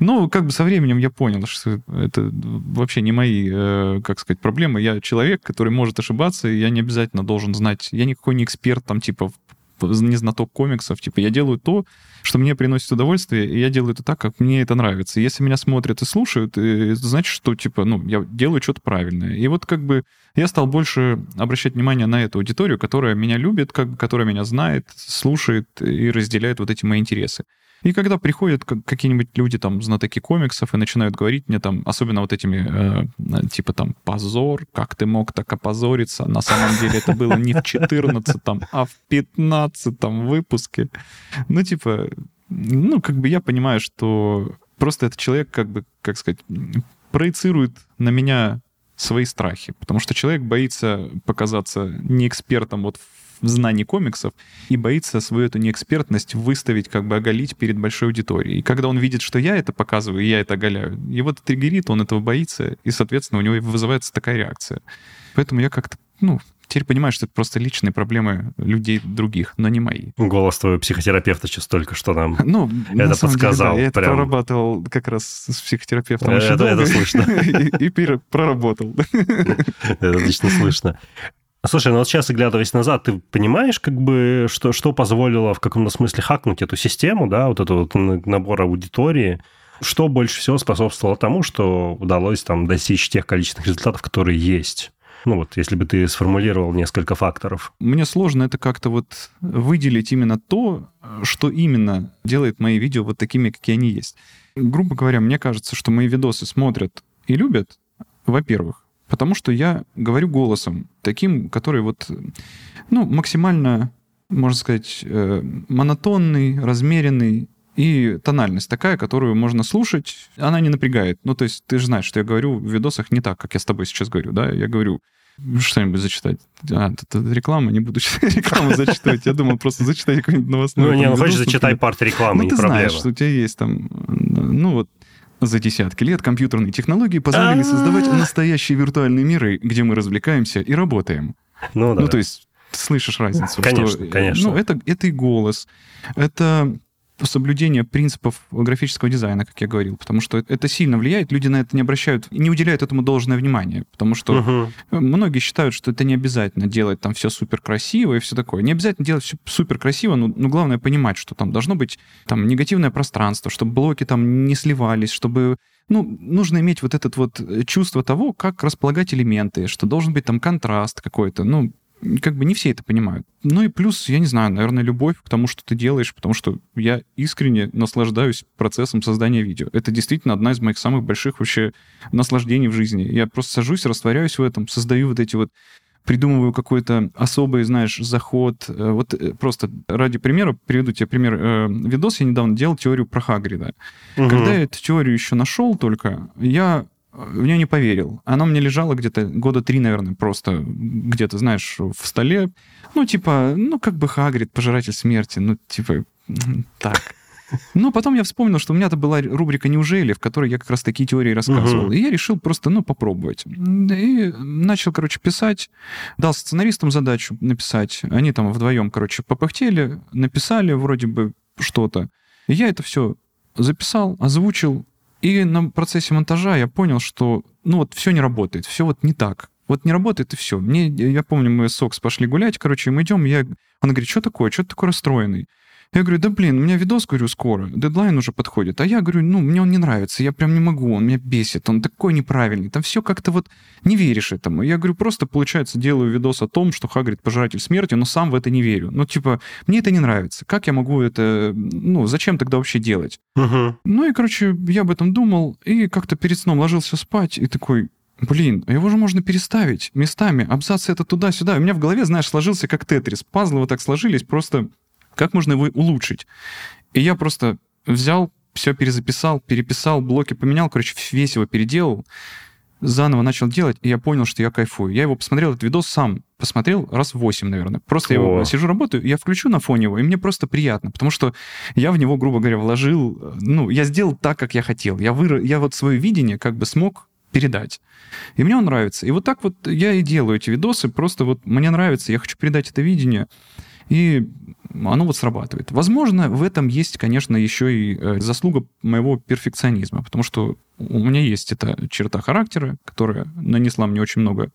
Ну, как бы со временем я понял, что это вообще не мои, э, как сказать, проблемы. Я человек, который может ошибаться, и я не обязательно должен знать. Я никакой не эксперт, там, типа, не знаток комиксов. Типа, я делаю то, что мне приносит удовольствие, и я делаю это так, как мне это нравится. если меня смотрят и слушают, это значит, что, типа, ну, я делаю что-то правильное. И вот как бы я стал больше обращать внимание на эту аудиторию, которая меня любит, как бы, которая меня знает, слушает и разделяет вот эти мои интересы. И когда приходят какие-нибудь люди, там, знатоки комиксов, и начинают говорить мне там, особенно вот этими, э, типа там, позор, как ты мог так опозориться? На самом деле это было не в 14 там, а в 15 там выпуске. Ну, типа, ну, как бы я понимаю, что просто этот человек, как бы, как сказать, проецирует на меня свои страхи, потому что человек боится показаться не экспертом вот в знании комиксов и боится свою эту неэкспертность выставить, как бы оголить перед большой аудиторией. И когда он видит, что я это показываю, и я это оголяю, его это триггерит, он этого боится, и, соответственно, у него вызывается такая реакция. Поэтому я как-то, ну, теперь понимаю, что это просто личные проблемы людей других, но не мои. Голос твоего психотерапевта сейчас только что нам ну, это подсказал. Деле, да, я прям... это прорабатывал как раз с психотерапевтом это, долго. Это слышно. И, и проработал. Это отлично слышно. Слушай, ну вот сейчас, оглядываясь назад, ты понимаешь, как бы, что, что позволило в каком-то смысле хакнуть эту систему, да, вот эту вот набор аудитории, что больше всего способствовало тому, что удалось там достичь тех количественных результатов, которые есть? Ну вот, если бы ты сформулировал несколько факторов. Мне сложно это как-то вот выделить именно то, что именно делает мои видео вот такими, какие они есть. Грубо говоря, мне кажется, что мои видосы смотрят и любят, во-первых, потому что я говорю голосом, таким, который вот, ну, максимально, можно сказать, э, монотонный, размеренный, и тональность такая, которую можно слушать, она не напрягает. Ну, то есть ты же знаешь, что я говорю в видосах не так, как я с тобой сейчас говорю, да? Я говорю что-нибудь зачитать. А, это реклама, не буду рекламу зачитать. Я думал просто зачитать какой-нибудь новостной. Ну, не, ну, хочешь, зачитай парт рекламы, ну, ты знаешь, что у тебя есть там, ну, вот, за десятки лет компьютерные технологии позволили создавать настоящие виртуальные миры, где мы развлекаемся и работаем. Ну, да. Ну, то есть, слышишь разницу? Конечно, что, конечно. Ну, это, это и голос, это соблюдение принципов графического дизайна, как я говорил, потому что это сильно влияет, люди на это не обращают, не уделяют этому должное внимание, потому что угу. многие считают, что это не обязательно делать там все супер красиво и все такое. Не обязательно делать все супер красиво, но, но главное понимать, что там должно быть там негативное пространство, чтобы блоки там не сливались, чтобы ну, нужно иметь вот этот вот чувство того, как располагать элементы, что должен быть там контраст какой-то. Ну, как бы не все это понимают. Ну и плюс, я не знаю, наверное, любовь к тому, что ты делаешь, потому что я искренне наслаждаюсь процессом создания видео. Это действительно одна из моих самых больших вообще наслаждений в жизни. Я просто сажусь, растворяюсь в этом, создаю вот эти вот придумываю какой-то особый, знаешь, заход. Э, вот э, просто ради примера приведу тебе пример. Э, видос я недавно делал теорию про Хагрида. Угу. Когда я эту теорию еще нашел только, я в нее не поверил. Она меня лежала где-то года три, наверное, просто где-то, знаешь, в столе. Ну, типа, ну, как бы Хагрид, пожиратель смерти, ну, типа, так. Но потом я вспомнил, что у меня-то была рубрика «Неужели», в которой я как раз такие теории рассказывал. Угу. И я решил просто, ну, попробовать. И начал, короче, писать. Дал сценаристам задачу написать. Они там вдвоем, короче, попахтели, написали вроде бы что-то. И я это все записал, озвучил, и на процессе монтажа я понял, что ну вот все не работает, все вот не так. Вот не работает и все. Мне, я помню, мы с Сокс пошли гулять, короче, мы идем, я, она говорит, что такое, что ты такой расстроенный? Я говорю, да блин, у меня видос, говорю, скоро, дедлайн уже подходит. А я говорю, ну, мне он не нравится, я прям не могу, он меня бесит, он такой неправильный. Там все как-то вот не веришь этому. Я говорю, просто, получается, делаю видос о том, что Хагрид пожиратель смерти, но сам в это не верю. Ну, типа, мне это не нравится. Как я могу это, ну, зачем тогда вообще делать? Угу. Ну и, короче, я об этом думал, и как-то перед сном ложился спать, и такой, Блин, а его же можно переставить местами, абзацы это туда-сюда. У меня в голове, знаешь, сложился как тетрис. Пазлы вот так сложились, просто как можно его улучшить? И я просто взял, все перезаписал, переписал, блоки поменял, короче, весь его переделал, заново начал делать, и я понял, что я кайфую. Я его посмотрел, этот видос сам посмотрел раз в 8, наверное. Просто О. я его сижу, работаю, я включу на фоне его, и мне просто приятно, потому что я в него, грубо говоря, вложил, ну, я сделал так, как я хотел. Я, выр... я вот свое видение как бы смог передать. И мне он нравится. И вот так вот я и делаю эти видосы, просто вот мне нравится, я хочу передать это видение. И оно вот срабатывает. Возможно, в этом есть, конечно, еще и э, заслуга моего перфекционизма, потому что у меня есть эта черта характера, которая нанесла мне очень много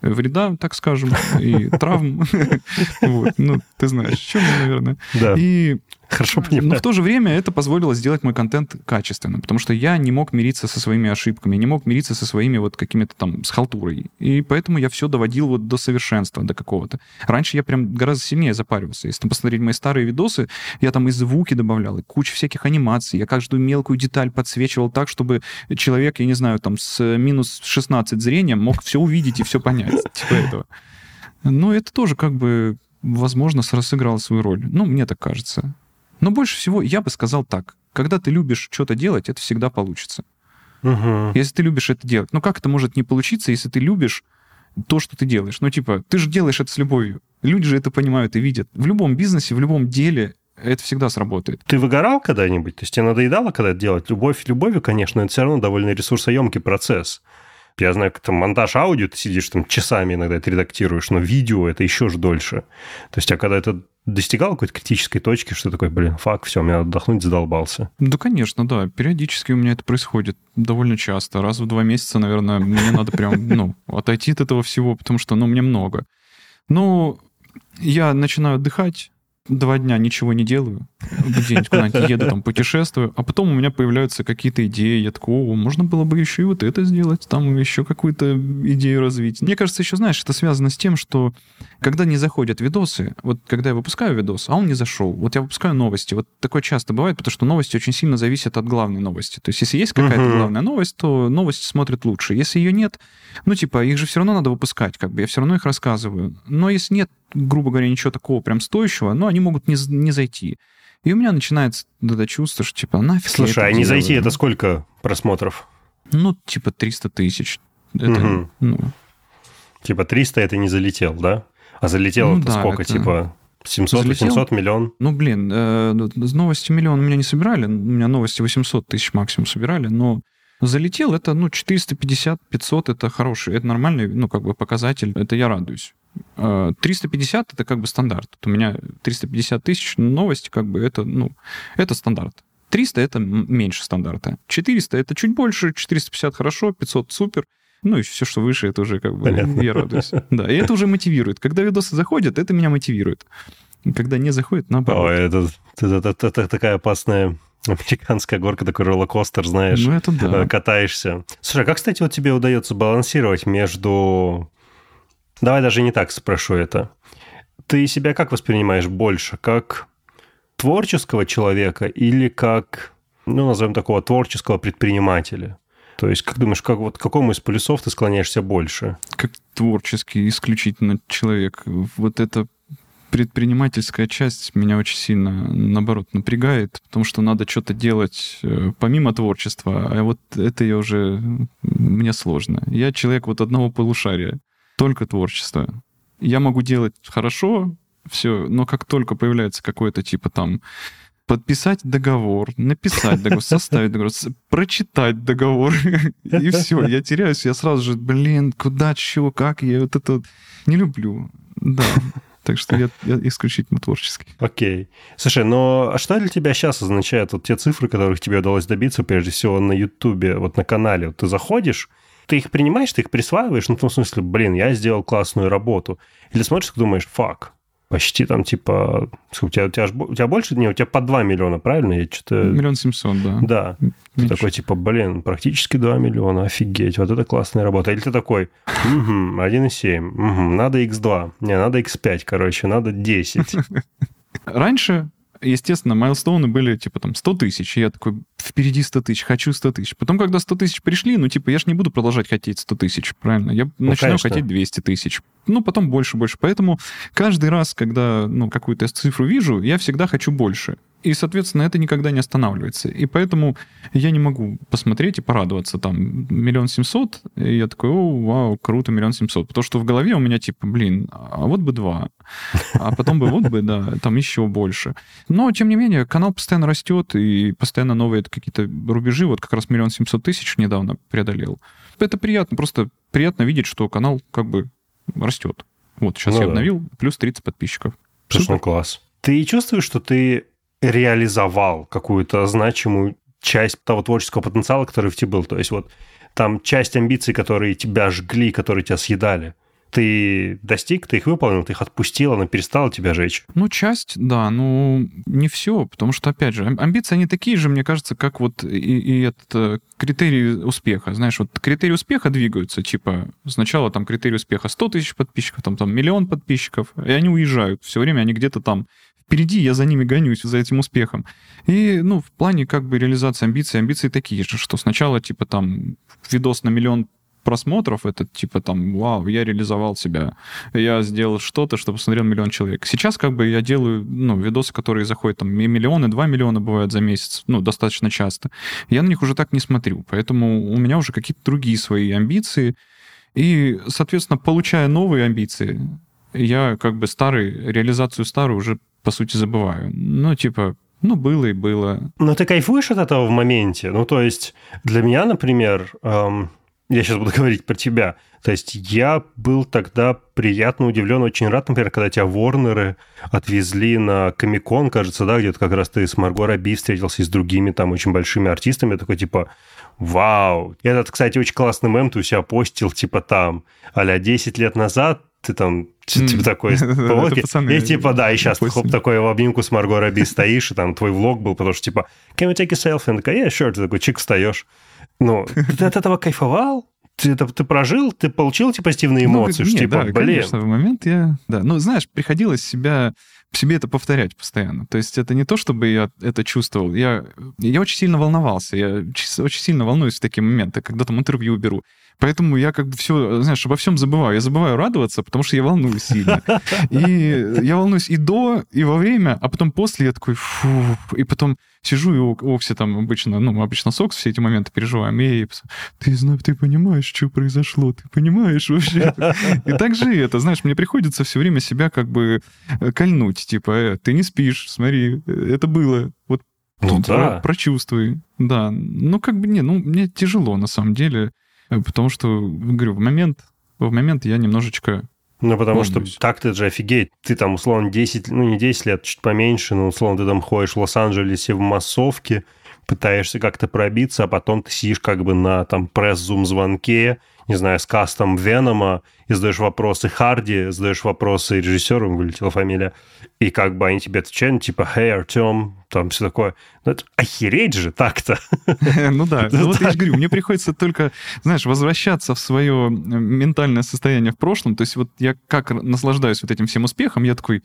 вреда, так скажем, и травм. Вот, ну, ты знаешь, чем я, наверное. Да. И Хорошо понимаю. Но в то же время это позволило сделать мой контент качественным, потому что я не мог мириться со своими ошибками, не мог мириться со своими вот какими-то там с халтурой. И поэтому я все доводил вот до совершенства, до какого-то. Раньше я прям гораздо сильнее запаривался. Если посмотреть мои старые видосы, я там и звуки добавлял, и кучу всяких анимаций. Я каждую мелкую деталь подсвечивал так, чтобы человек, я не знаю, там с минус 16 зрением мог все увидеть и все понять. Типа этого. Но это тоже как бы возможно, сыграло свою роль. Ну, мне так кажется. Но больше всего я бы сказал так. Когда ты любишь что-то делать, это всегда получится. Угу. Если ты любишь это делать. Ну как это может не получиться, если ты любишь то, что ты делаешь? Ну типа, ты же делаешь это с любовью. Люди же это понимают и видят. В любом бизнесе, в любом деле это всегда сработает. Ты выгорал когда-нибудь? То есть тебе надоедало когда это делать? Любовь любовью, конечно, это все равно довольно ресурсоемкий процесс. Я знаю, как там монтаж аудио, ты сидишь там часами иногда это редактируешь, но видео это еще же дольше. То есть, а когда это достигал какой-то критической точки, что такой, блин, фак, все, мне отдохнуть задолбался? Да, конечно, да. Периодически у меня это происходит довольно часто. Раз в два месяца, наверное, мне надо прям, ну, отойти от этого всего, потому что, ну, мне много. Ну, я начинаю отдыхать, два дня ничего не делаю, где-нибудь куда-нибудь еду, там, путешествую, а потом у меня появляются какие-то идеи, я такой, о, можно было бы еще и вот это сделать, там еще какую-то идею развить. Мне кажется, еще, знаешь, это связано с тем, что когда не заходят видосы, вот когда я выпускаю видос, а он не зашел, вот я выпускаю новости, вот такое часто бывает, потому что новости очень сильно зависят от главной новости. То есть если есть какая-то uh-huh. главная новость, то новости смотрят лучше. Если ее нет, ну, типа, их же все равно надо выпускать, как бы, я все равно их рассказываю. Но если нет, грубо говоря, ничего такого прям стоящего, ну, они могут не, не зайти. И у меня начинается это чувство, что, типа, нафиг Слушай, а не зайти это сколько просмотров? Ну, типа, 300 тысяч. Это, угу. ну... Типа 300 это не залетел, да? А залетело ну, это да, сколько? Это... Типа 700, Залетел? 800, миллион? Ну, блин, э, новости миллион у меня не собирали. У меня новости 800 тысяч максимум собирали, но залетел это, ну, 450-500 это хороший, это нормальный, ну, как бы показатель, это я радуюсь. 350 э, это как бы стандарт. Вот у меня 350 тысяч новости, как бы это, ну, это стандарт. 300 это меньше стандарта. 400 это чуть больше, 450 хорошо, 500 супер. Ну и все, что выше, это уже как бы Понятно. я радуюсь. Да, и это уже мотивирует. Когда видосы заходят, это меня мотивирует. Когда не заходит, наоборот. О, это, это, это, это такая опасная американская горка, такой роллокостер, знаешь. Ну, это да. Э, катаешься. Слушай, а как, кстати, вот тебе удается балансировать между Давай даже не так спрошу это. Ты себя как воспринимаешь больше? Как творческого человека или как, ну, назовем такого, творческого предпринимателя? То есть, как думаешь, как, вот, к какому из полюсов ты склоняешься больше? Как творческий исключительно человек. Вот эта предпринимательская часть меня очень сильно, наоборот, напрягает, потому что надо что-то делать э, помимо творчества, а вот это я уже... Мне сложно. Я человек вот одного полушария только творчество. Я могу делать хорошо все, но как только появляется какой-то типа там подписать договор, написать договор, составить договор, прочитать договор, и все, я теряюсь, я сразу же, блин, куда, чего, как, я вот это не люблю. Да, так что я, я исключительно творческий. Окей. Okay. Слушай, но а что для тебя сейчас означает вот те цифры, которых тебе удалось добиться, прежде всего, на Ютубе, вот на канале? Вот ты заходишь, ты их принимаешь, ты их присваиваешь, ну, в том смысле, блин, я сделал классную работу. Или смотришь, и думаешь, фак, почти там типа... У тебя, у, тебя, у тебя больше? Не, у тебя по 2 миллиона, правильно? Я что-то... Миллион семьсот, да. Да. Меньше. Ты такой типа, блин, практически 2 миллиона, офигеть, вот это классная работа. Или ты такой, угу, 1,7, угу, надо x2, не, надо x5, короче, надо 10. Раньше естественно, майлстоуны были, типа, там, 100 тысяч. И я такой, впереди 100 тысяч, хочу 100 тысяч. Потом, когда 100 тысяч пришли, ну, типа, я же не буду продолжать хотеть 100 тысяч, правильно? Я ну, начинаю конечно. хотеть 200 тысяч. Ну, потом больше, больше. Поэтому каждый раз, когда, ну, какую-то цифру вижу, я всегда хочу больше. И, соответственно, это никогда не останавливается. И поэтому я не могу посмотреть и порадоваться там миллион семьсот. И я такой, о, вау, круто, миллион семьсот. Потому что в голове у меня типа, блин, а вот бы два. А потом бы вот бы, да, там еще больше. Но, тем не менее, канал постоянно растет, и постоянно новые какие-то рубежи. Вот как раз миллион семьсот тысяч недавно преодолел. Это приятно, просто приятно видеть, что канал как бы растет. Вот, сейчас ну, я да. обновил, плюс 30 подписчиков. Слушай, класс. Ты чувствуешь, что ты реализовал какую-то значимую часть того творческого потенциала, который в тебе был. То есть вот там часть амбиций, которые тебя жгли, которые тебя съедали, ты достиг, ты их выполнил, ты их отпустил, она перестала тебя жечь? Ну, часть, да, ну, не все, потому что, опять же, амбиции, они такие же, мне кажется, как вот и, и этот э, критерий успеха. Знаешь, вот критерии успеха двигаются, типа, сначала там критерий успеха 100 тысяч подписчиков, там, там миллион подписчиков, и они уезжают. Все время они где-то там впереди, я за ними гонюсь, за этим успехом. И, ну, в плане как бы реализации амбиций, амбиции такие же, что сначала, типа, там, видос на миллион просмотров, это типа там, вау, я реализовал себя, я сделал что-то, что посмотрел миллион человек. Сейчас как бы я делаю, ну, видосы, которые заходят там миллионы, два миллиона бывают за месяц, ну, достаточно часто. Я на них уже так не смотрю, поэтому у меня уже какие-то другие свои амбиции, и, соответственно, получая новые амбиции, я как бы старый, реализацию старую уже по сути, забываю. Ну, типа, ну, было и было. Но ты кайфуешь от этого в моменте? Ну, то есть, для меня, например, эм, я сейчас буду говорить про тебя. То есть, я был тогда приятно удивлен, очень рад, например, когда тебя Ворнеры отвезли на Комикон, кажется, да, где-то как раз ты с Марго Раби встретился и с другими там очень большими артистами. Я такой, типа, вау. И этот, кстати, очень классный мем ты у себя постил, типа там, а 10 лет назад ты там Типа такой поводки. И типа, да, и сейчас хоп, такой в обнимку с Марго Робби стоишь, и там твой влог был, потому что типа, can we take a selfie? Она такая, yeah, sure. Ты такой, чик, встаешь. Ну, ты от этого кайфовал? Ты, это, ты прожил, ты получил эти позитивные ну, эмоции, ну, что, типа, да, блин. конечно, в момент я... Да, ну, знаешь, приходилось себя себе это повторять постоянно. То есть это не то, чтобы я это чувствовал. Я, я очень сильно волновался. Я очень сильно волнуюсь в такие моменты, когда там интервью беру. Поэтому я как бы все, знаешь, обо всем забываю. Я забываю радоваться, потому что я волнуюсь сильно. И я волнуюсь и до, и во время, а потом после я такой, фу, и потом сижу и Окси там обычно, ну, мы обычно с Окс все эти моменты переживаем, и ты, знаешь, ты понимаешь, что произошло, ты понимаешь вообще. И так же это, знаешь, мне приходится все время себя как бы э, кольнуть, типа, э, ты не спишь, смотри, это было, вот ну, да. Про, прочувствуй. Да, ну как бы, не, ну мне тяжело на самом деле. Потому что, говорю, в момент, в момент я немножечко ну, потому что так ты же офигеть. Ты там, условно, 10, ну, не 10 лет, чуть поменьше, но, условно, ты там ходишь в Лос-Анджелесе в массовке, пытаешься как-то пробиться, а потом ты сидишь как бы на там пресс-зум-звонке, не знаю, с кастом Венома, и задаешь вопросы Харди, задаешь вопросы режиссеру, вылетела фамилия, и как бы они тебе отвечают, ну, типа, «Hey, Артем», там все такое. Ну, это охереть же так-то. Ну да, ну вот я же говорю, мне приходится только, знаешь, возвращаться в свое ментальное состояние в прошлом, то есть вот я как наслаждаюсь вот этим всем успехом, я такой,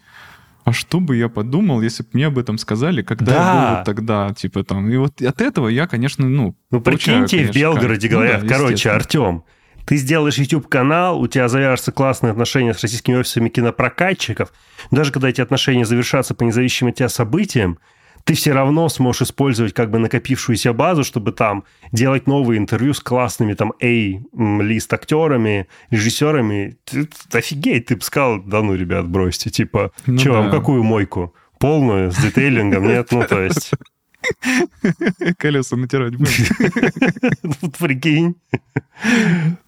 а что бы я подумал, если бы мне об этом сказали, когда да. я был вот тогда, типа там. И вот от этого я, конечно, ну... Ну, прикиньте, конечно, в Белгороде как... говорят, ну, да, короче, Артем, ты сделаешь YouTube-канал, у тебя завяжутся классные отношения с российскими офисами кинопрокатчиков. Даже когда эти отношения завершатся по независимым от тебя событиям, ты все равно сможешь использовать как бы накопившуюся базу, чтобы там делать новые интервью с классными там A-лист актерами, режиссерами. Ты, офигеть, ты бы сказал, да ну, ребят, бросьте, типа, ну, что, да. вам какую мойку? Полную, с детейлингом? Нет, ну, то есть... Колеса натирать будешь. Вот прикинь.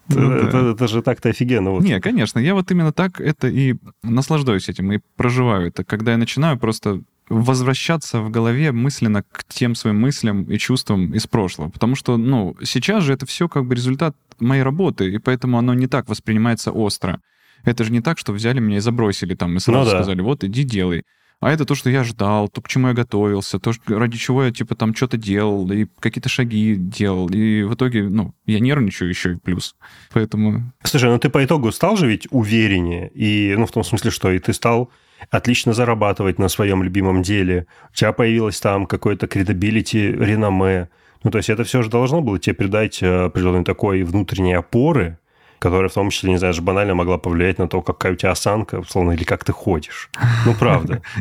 Ну это же так-то офигенно. Не, конечно, я вот именно так это и наслаждаюсь этим, и проживаю это. Когда я начинаю просто возвращаться в голове мысленно к тем своим мыслям и чувствам из прошлого. Потому что, ну, сейчас же это все как бы результат моей работы, и поэтому оно не так воспринимается остро. Это же не так, что взяли меня и забросили там, и сразу ну, да. сказали, вот, иди делай. А это то, что я ждал, то, к чему я готовился, то, ради чего я, типа, там что-то делал, и какие-то шаги делал. И в итоге, ну, я нервничаю еще и плюс. Поэтому... Слушай, ну ты по итогу стал же ведь увереннее, и, ну, в том смысле, что и ты стал отлично зарабатывать на своем любимом деле, у тебя появилось там какое-то credibility, реноме. Ну, то есть это все же должно было тебе придать э, определенной такой внутренней опоры, которая в том числе, не знаю, же банально могла повлиять на то, какая у тебя осанка, условно, или как ты ходишь. Ну, правда.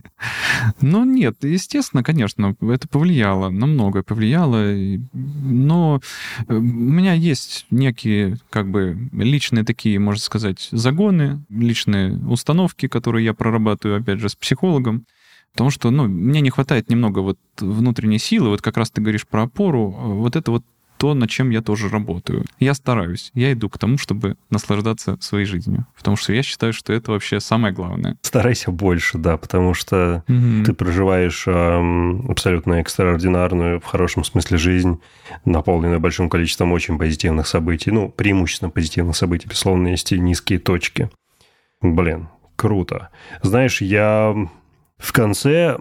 Ну, нет, естественно, конечно, это повлияло, на многое повлияло, но э, у меня есть некие, как бы, личные такие, можно сказать, загоны, личные установки, которые я прорабатываю, опять же, с психологом, Потому что, ну, мне не хватает немного вот внутренней силы, вот как раз ты говоришь про опору, вот это вот то, над чем я тоже работаю. Я стараюсь, я иду к тому, чтобы наслаждаться своей жизнью. Потому что я считаю, что это вообще самое главное. Старайся больше, да, потому что угу. ты проживаешь эм, абсолютно экстраординарную, в хорошем смысле, жизнь, наполненную большим количеством очень позитивных событий. Ну, преимущественно позитивных событий, безусловно, есть и низкие точки. Блин, круто. Знаешь, я в конце,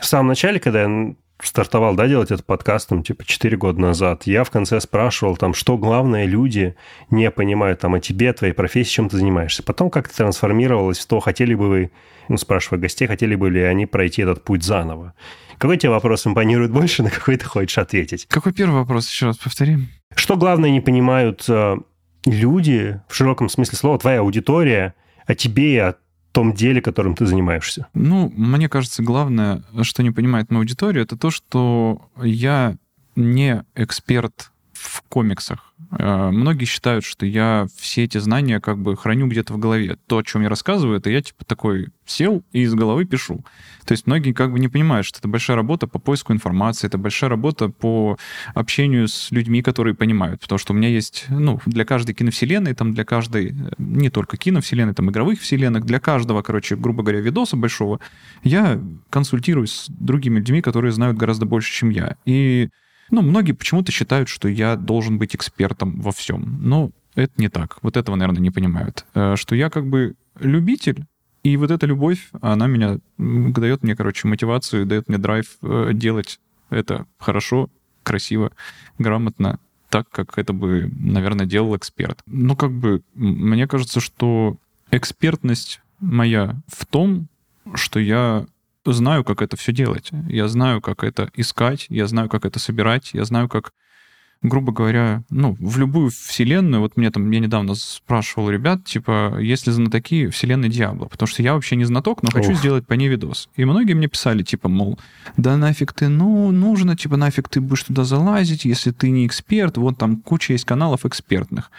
в самом начале, когда я стартовал, да, делать этот подкаст, там, типа, 4 года назад, я в конце спрашивал, там, что главное люди не понимают, там, о тебе, твоей профессии, чем ты занимаешься. Потом как-то трансформировалось в то, хотели бы вы, ну, спрашивая гостей, хотели бы ли они пройти этот путь заново. Какой тебе вопрос импонирует больше, на какой ты хочешь ответить? Какой первый вопрос? Еще раз повторим. Что главное не понимают э, люди, в широком смысле слова, твоя аудитория, о тебе и о том деле, которым ты занимаешься? Ну, мне кажется, главное, что не понимает моя аудитория, это то, что я не эксперт в комиксах. Э, многие считают, что я все эти знания как бы храню где-то в голове. То, о чем я рассказываю, это я типа такой сел и из головы пишу. То есть многие как бы не понимают, что это большая работа по поиску информации, это большая работа по общению с людьми, которые понимают. Потому что у меня есть, ну, для каждой киновселенной, там для каждой, не только киновселенной, там игровых вселенных, для каждого, короче, грубо говоря, видоса большого, я консультируюсь с другими людьми, которые знают гораздо больше, чем я. И ну, многие почему-то считают, что я должен быть экспертом во всем. Но это не так. Вот этого, наверное, не понимают. Э, что я как бы любитель, И вот эта любовь, она меня дает мне, короче, мотивацию, дает мне драйв э, делать это хорошо, красиво, грамотно, так, как это бы, наверное, делал эксперт. Ну, как бы, мне кажется, что экспертность моя в том, что я знаю, как это все делать. Я знаю, как это искать, я знаю, как это собирать, я знаю, как грубо говоря, ну, в любую вселенную, вот мне там, я недавно спрашивал ребят, типа, есть ли знатоки вселенной Диабло, потому что я вообще не знаток, но хочу Ох. сделать по ней видос. И многие мне писали, типа, мол, да нафиг ты, ну, нужно, типа, нафиг ты будешь туда залазить, если ты не эксперт, вот там куча есть каналов экспертных.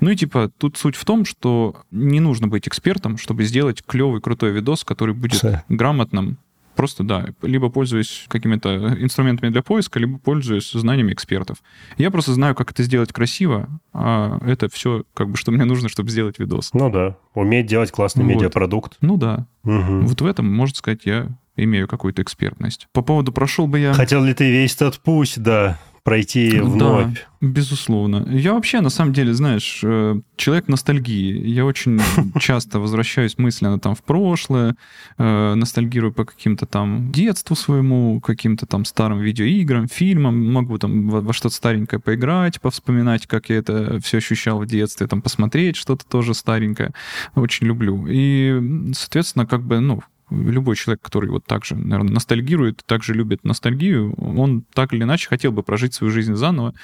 Ну и, типа, тут суть в том, что не нужно быть экспертом, чтобы сделать клевый, крутой видос, который будет Все. грамотным, Просто, да, либо пользуюсь какими-то инструментами для поиска, либо пользуюсь знаниями экспертов. Я просто знаю, как это сделать красиво, а это все, как бы, что мне нужно, чтобы сделать видос. Ну да, уметь делать классный вот. медиапродукт. Ну да. Угу. Вот в этом, можно сказать, я имею какую-то экспертность. По поводу прошел бы я... Хотел ли ты весь тот путь, да пройти вновь. Да, безусловно. Я вообще, на самом деле, знаешь, э, человек ностальгии. Я очень часто возвращаюсь мысленно там в прошлое, э, ностальгирую по каким-то там детству своему, каким-то там старым видеоиграм, фильмам, могу там во, во что-то старенькое поиграть, повспоминать, как я это все ощущал в детстве, там посмотреть что-то тоже старенькое. Очень люблю. И, соответственно, как бы, ну, любой человек, который вот так же, наверное, ностальгирует, также любит ностальгию, он так или иначе хотел бы прожить свою жизнь заново,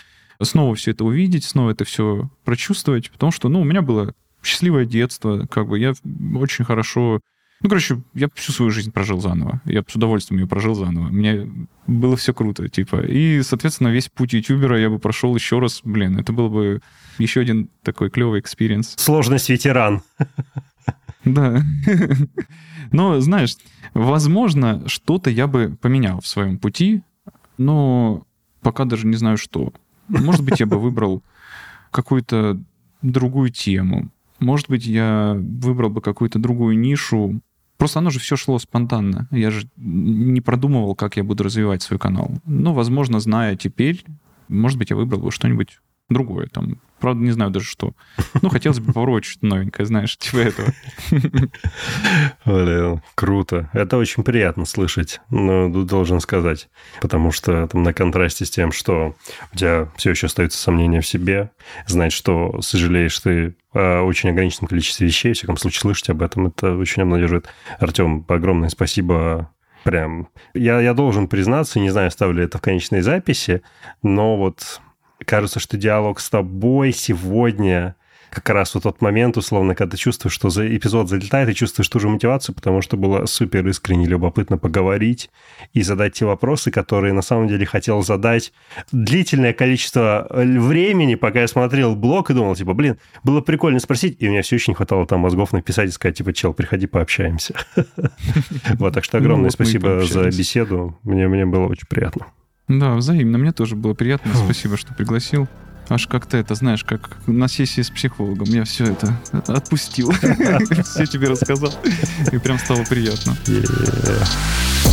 снова все это увидеть, снова это все прочувствовать, потому что, ну, у меня было счастливое детство, как бы я очень хорошо... Ну, короче, я всю свою жизнь прожил заново. Я с удовольствием ее прожил заново. Мне было все круто, типа. И, соответственно, весь путь ютубера я бы прошел еще раз. Блин, это был бы еще один такой клевый experience. Сложность ветеран. Да. Но, знаешь, возможно, что-то я бы поменял в своем пути, но пока даже не знаю, что. Может быть, я бы выбрал какую-то другую тему. Может быть, я выбрал бы какую-то другую нишу. Просто оно же все шло спонтанно. Я же не продумывал, как я буду развивать свой канал. Но, возможно, зная теперь, может быть, я выбрал бы что-нибудь другое. Там, правда, не знаю даже что. Ну, хотелось бы попробовать что-то новенькое, знаешь, типа этого. Блин, круто. Это очень приятно слышать, но должен сказать. Потому что там на контрасте с тем, что у тебя все еще остаются сомнения в себе, знать, что сожалеешь ты о очень ограниченном количестве вещей, в всяком случае, слышать об этом, это очень обнадеживает. Артем, огромное спасибо Прям. Я, я должен признаться, не знаю, ставлю это в конечной записи, но вот кажется, что диалог с тобой сегодня как раз вот тот момент, условно, когда ты чувствуешь, что за эпизод залетает, и чувствуешь ту же мотивацию, потому что было супер искренне любопытно поговорить и задать те вопросы, которые на самом деле хотел задать длительное количество времени, пока я смотрел блог и думал, типа, блин, было прикольно спросить, и у меня все очень не хватало там мозгов написать и сказать, типа, чел, приходи, пообщаемся. Вот, так что огромное спасибо за беседу. Мне было очень приятно. Да, взаимно. Мне тоже было приятно. Спасибо, что пригласил. Аж как-то это, знаешь, как на сессии с психологом. Я все это отпустил. Все тебе рассказал. И прям стало приятно. Yeah.